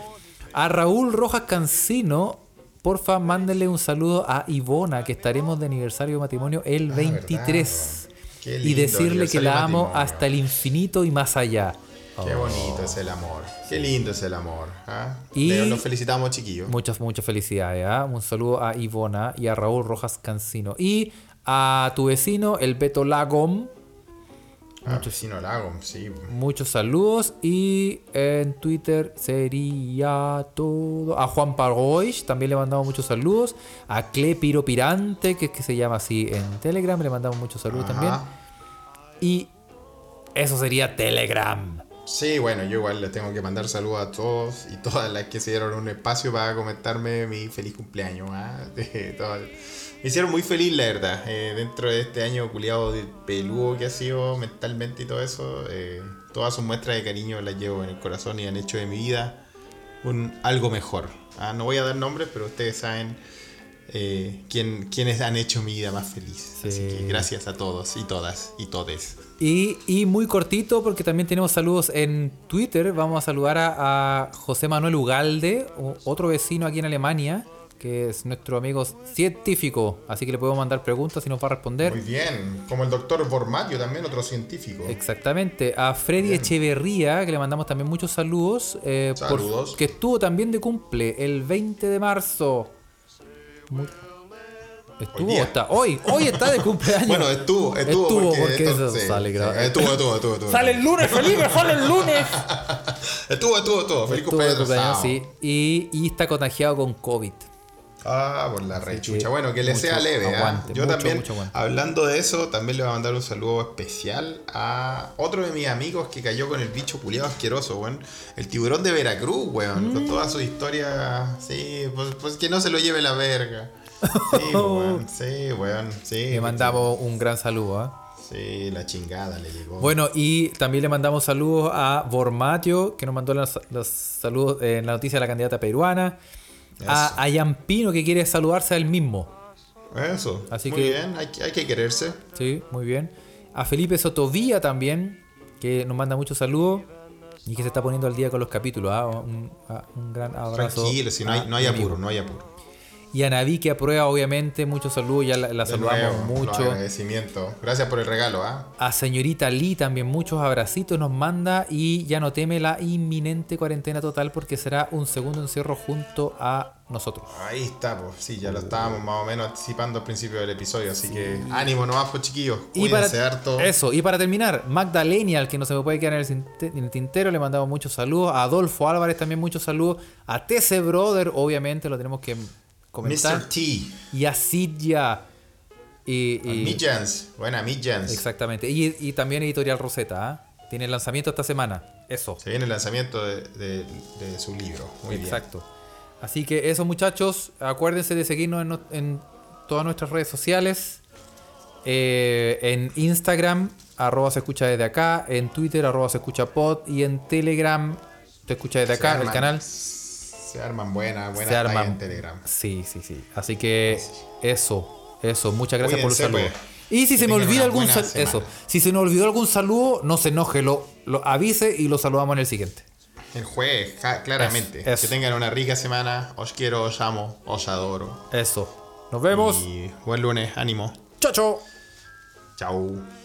A Raúl Rojas Cancino, porfa, mándenle un saludo a Ivona, que estaremos de aniversario de matrimonio el Ah, 23. verdad. Qué Y lindo decirle que la amo matrimonio. hasta el infinito y más allá. Qué bonito es el amor. Qué lindo es el amor. ¿ah? Y- Los felicitamos, chiquillos. Muchas, muchas felicidades. ¿ah? Un saludo a Ivona y a Raúl Rojas Cancino. Y a tu vecino, el Beto Lagom. Ah, vecino Lago, sí. Muchos saludos. Y en Twitter sería todo. A Juan Pargoich también le mandamos muchos saludos. A Cle Piro Pirante, que es que se llama así en Telegram, le mandamos muchos saludos Ajá. también. Y eso sería Telegram. Sí, bueno, yo igual les tengo que mandar saludos a todos y todas las que se dieron un espacio para comentarme mi feliz cumpleaños. [LAUGHS] De todo- Me hicieron muy feliz, la verdad. Eh, dentro de este año culiado de peludo que ha sido mentalmente y todo eso, eh, todas sus muestras de cariño las llevo en el corazón y han hecho de mi vida un algo mejor. Ah, no voy a dar nombres, pero ustedes saben eh, quién, quiénes han hecho mi vida más feliz. Sí. Así que gracias a todos y todas y todes. Y, y muy cortito, porque también tenemos saludos en Twitter. Vamos a saludar a, a José Manuel Ugalde, otro vecino aquí en Alemania, que es nuestro amigo científico. Así que le podemos mandar preguntas y nos va a responder. Muy bien. Como el doctor Bormatio, también otro científico. Exactamente. A Freddy Echeverría, que le mandamos también muchos saludos. eh, por- Saludos. que estuvo también de cumple el 20 de marzo. Mu- Estuvo, Hoy día. está. Hoy, hoy está de cumpleaños. [LAUGHS] Bueno, estuvo, estuvo, Estuvo, porque, porque esto- eso sí, sale sí, grabado. Estuvo, estuvo, estuvo, estuvo. Sale el lunes, Felipe, sale el lunes. [LAUGHS] Estuvo, estuvo, estuvo. Feliz Estuvo cumpleaños. cumpleaños, sí. Y, y está contagiado con COVID. Ah, por la rechucha. Bueno, que le sea leve. ¿ah? aguante, Yo mucho, también, mucho hablando de eso, también le voy a mandar un saludo especial a otro de mis amigos que cayó con el bicho culiado asqueroso, weón. El tiburón de Veracruz, weón. Con toda su historia. Sí, pues, pues que no se lo lleve la verga. Sí, [LAUGHS] weón. Sí, weón. Sí. Le mandamos un gran saludo. ¿ah? Sí, la chingada le llegó. Bueno, y también le mandamos saludos a Bormatio, que nos mandó los, los saludos en la noticia de la candidata peruana. A, a Yampino, que quiere saludarse a él mismo. Eso. Así Muy que- bien, hay, que- hay que quererse. Sí, muy bien. A Felipe Sotovía también, que nos manda muchos saludos y que se está poniendo al día con los capítulos. ¿ah? Un, a- un gran abrazo. Tranquilo, si no hay, no apuro, no hay apuro. Y a Naví, que aprueba, obviamente, muchos saludos, ya la, saludamos nuevo, mucho. agradecimientos. Gracias por el regalo, ¿ah? A señorita Lee también muchos abracitos nos manda y ya no teme la inminente cuarentena total porque será un segundo encierro junto a nosotros. Ahí está, pues sí, ya lo estábamos más o menos anticipando al principio del episodio, así que ánimo nomás, pues chiquillos. Y para, Cuídense harto. eso, y para terminar, Magdalenial, que no se me puede quedar en el, cinte- en el tintero, le mandamos muchos saludos. A Adolfo Álvarez también muchos saludos. A TC Brother, obviamente, lo tenemos que comentar. Mr. T. Y a Sidya. Y, y- Midjans. Buena, Midjans. exactamente. Y, y también Editorial Rosetta. ¿ah? Tiene lanzamiento esta semana. Eso. Se viene el lanzamiento de, de- de su libro. Muy Exacto. Así que eso muchachos, acuérdense de seguirnos en, todas nuestras redes sociales. Eh, en Instagram, arroba se escucha desde acá. En Twitter, arroba se escucha pod. Y en Telegram, te escucha desde acá, el canal. Se arman buenas, buenas Se arman. en Telegram. Sí, sí, sí. Así que eso, eso. Muchas gracias Cuídense, por los saludos. pues. Y si Que se me olvida algún eso, si se nos olvidó algún saludo, no se enoje, lo, lo avise y lo saludamos en el siguiente. El jueves, claramente. Eso, eso. Que tengan una rica semana. Os quiero, os amo, os adoro. Eso. Nos vemos. Y buen lunes, ánimo. Chao, chao. Chau.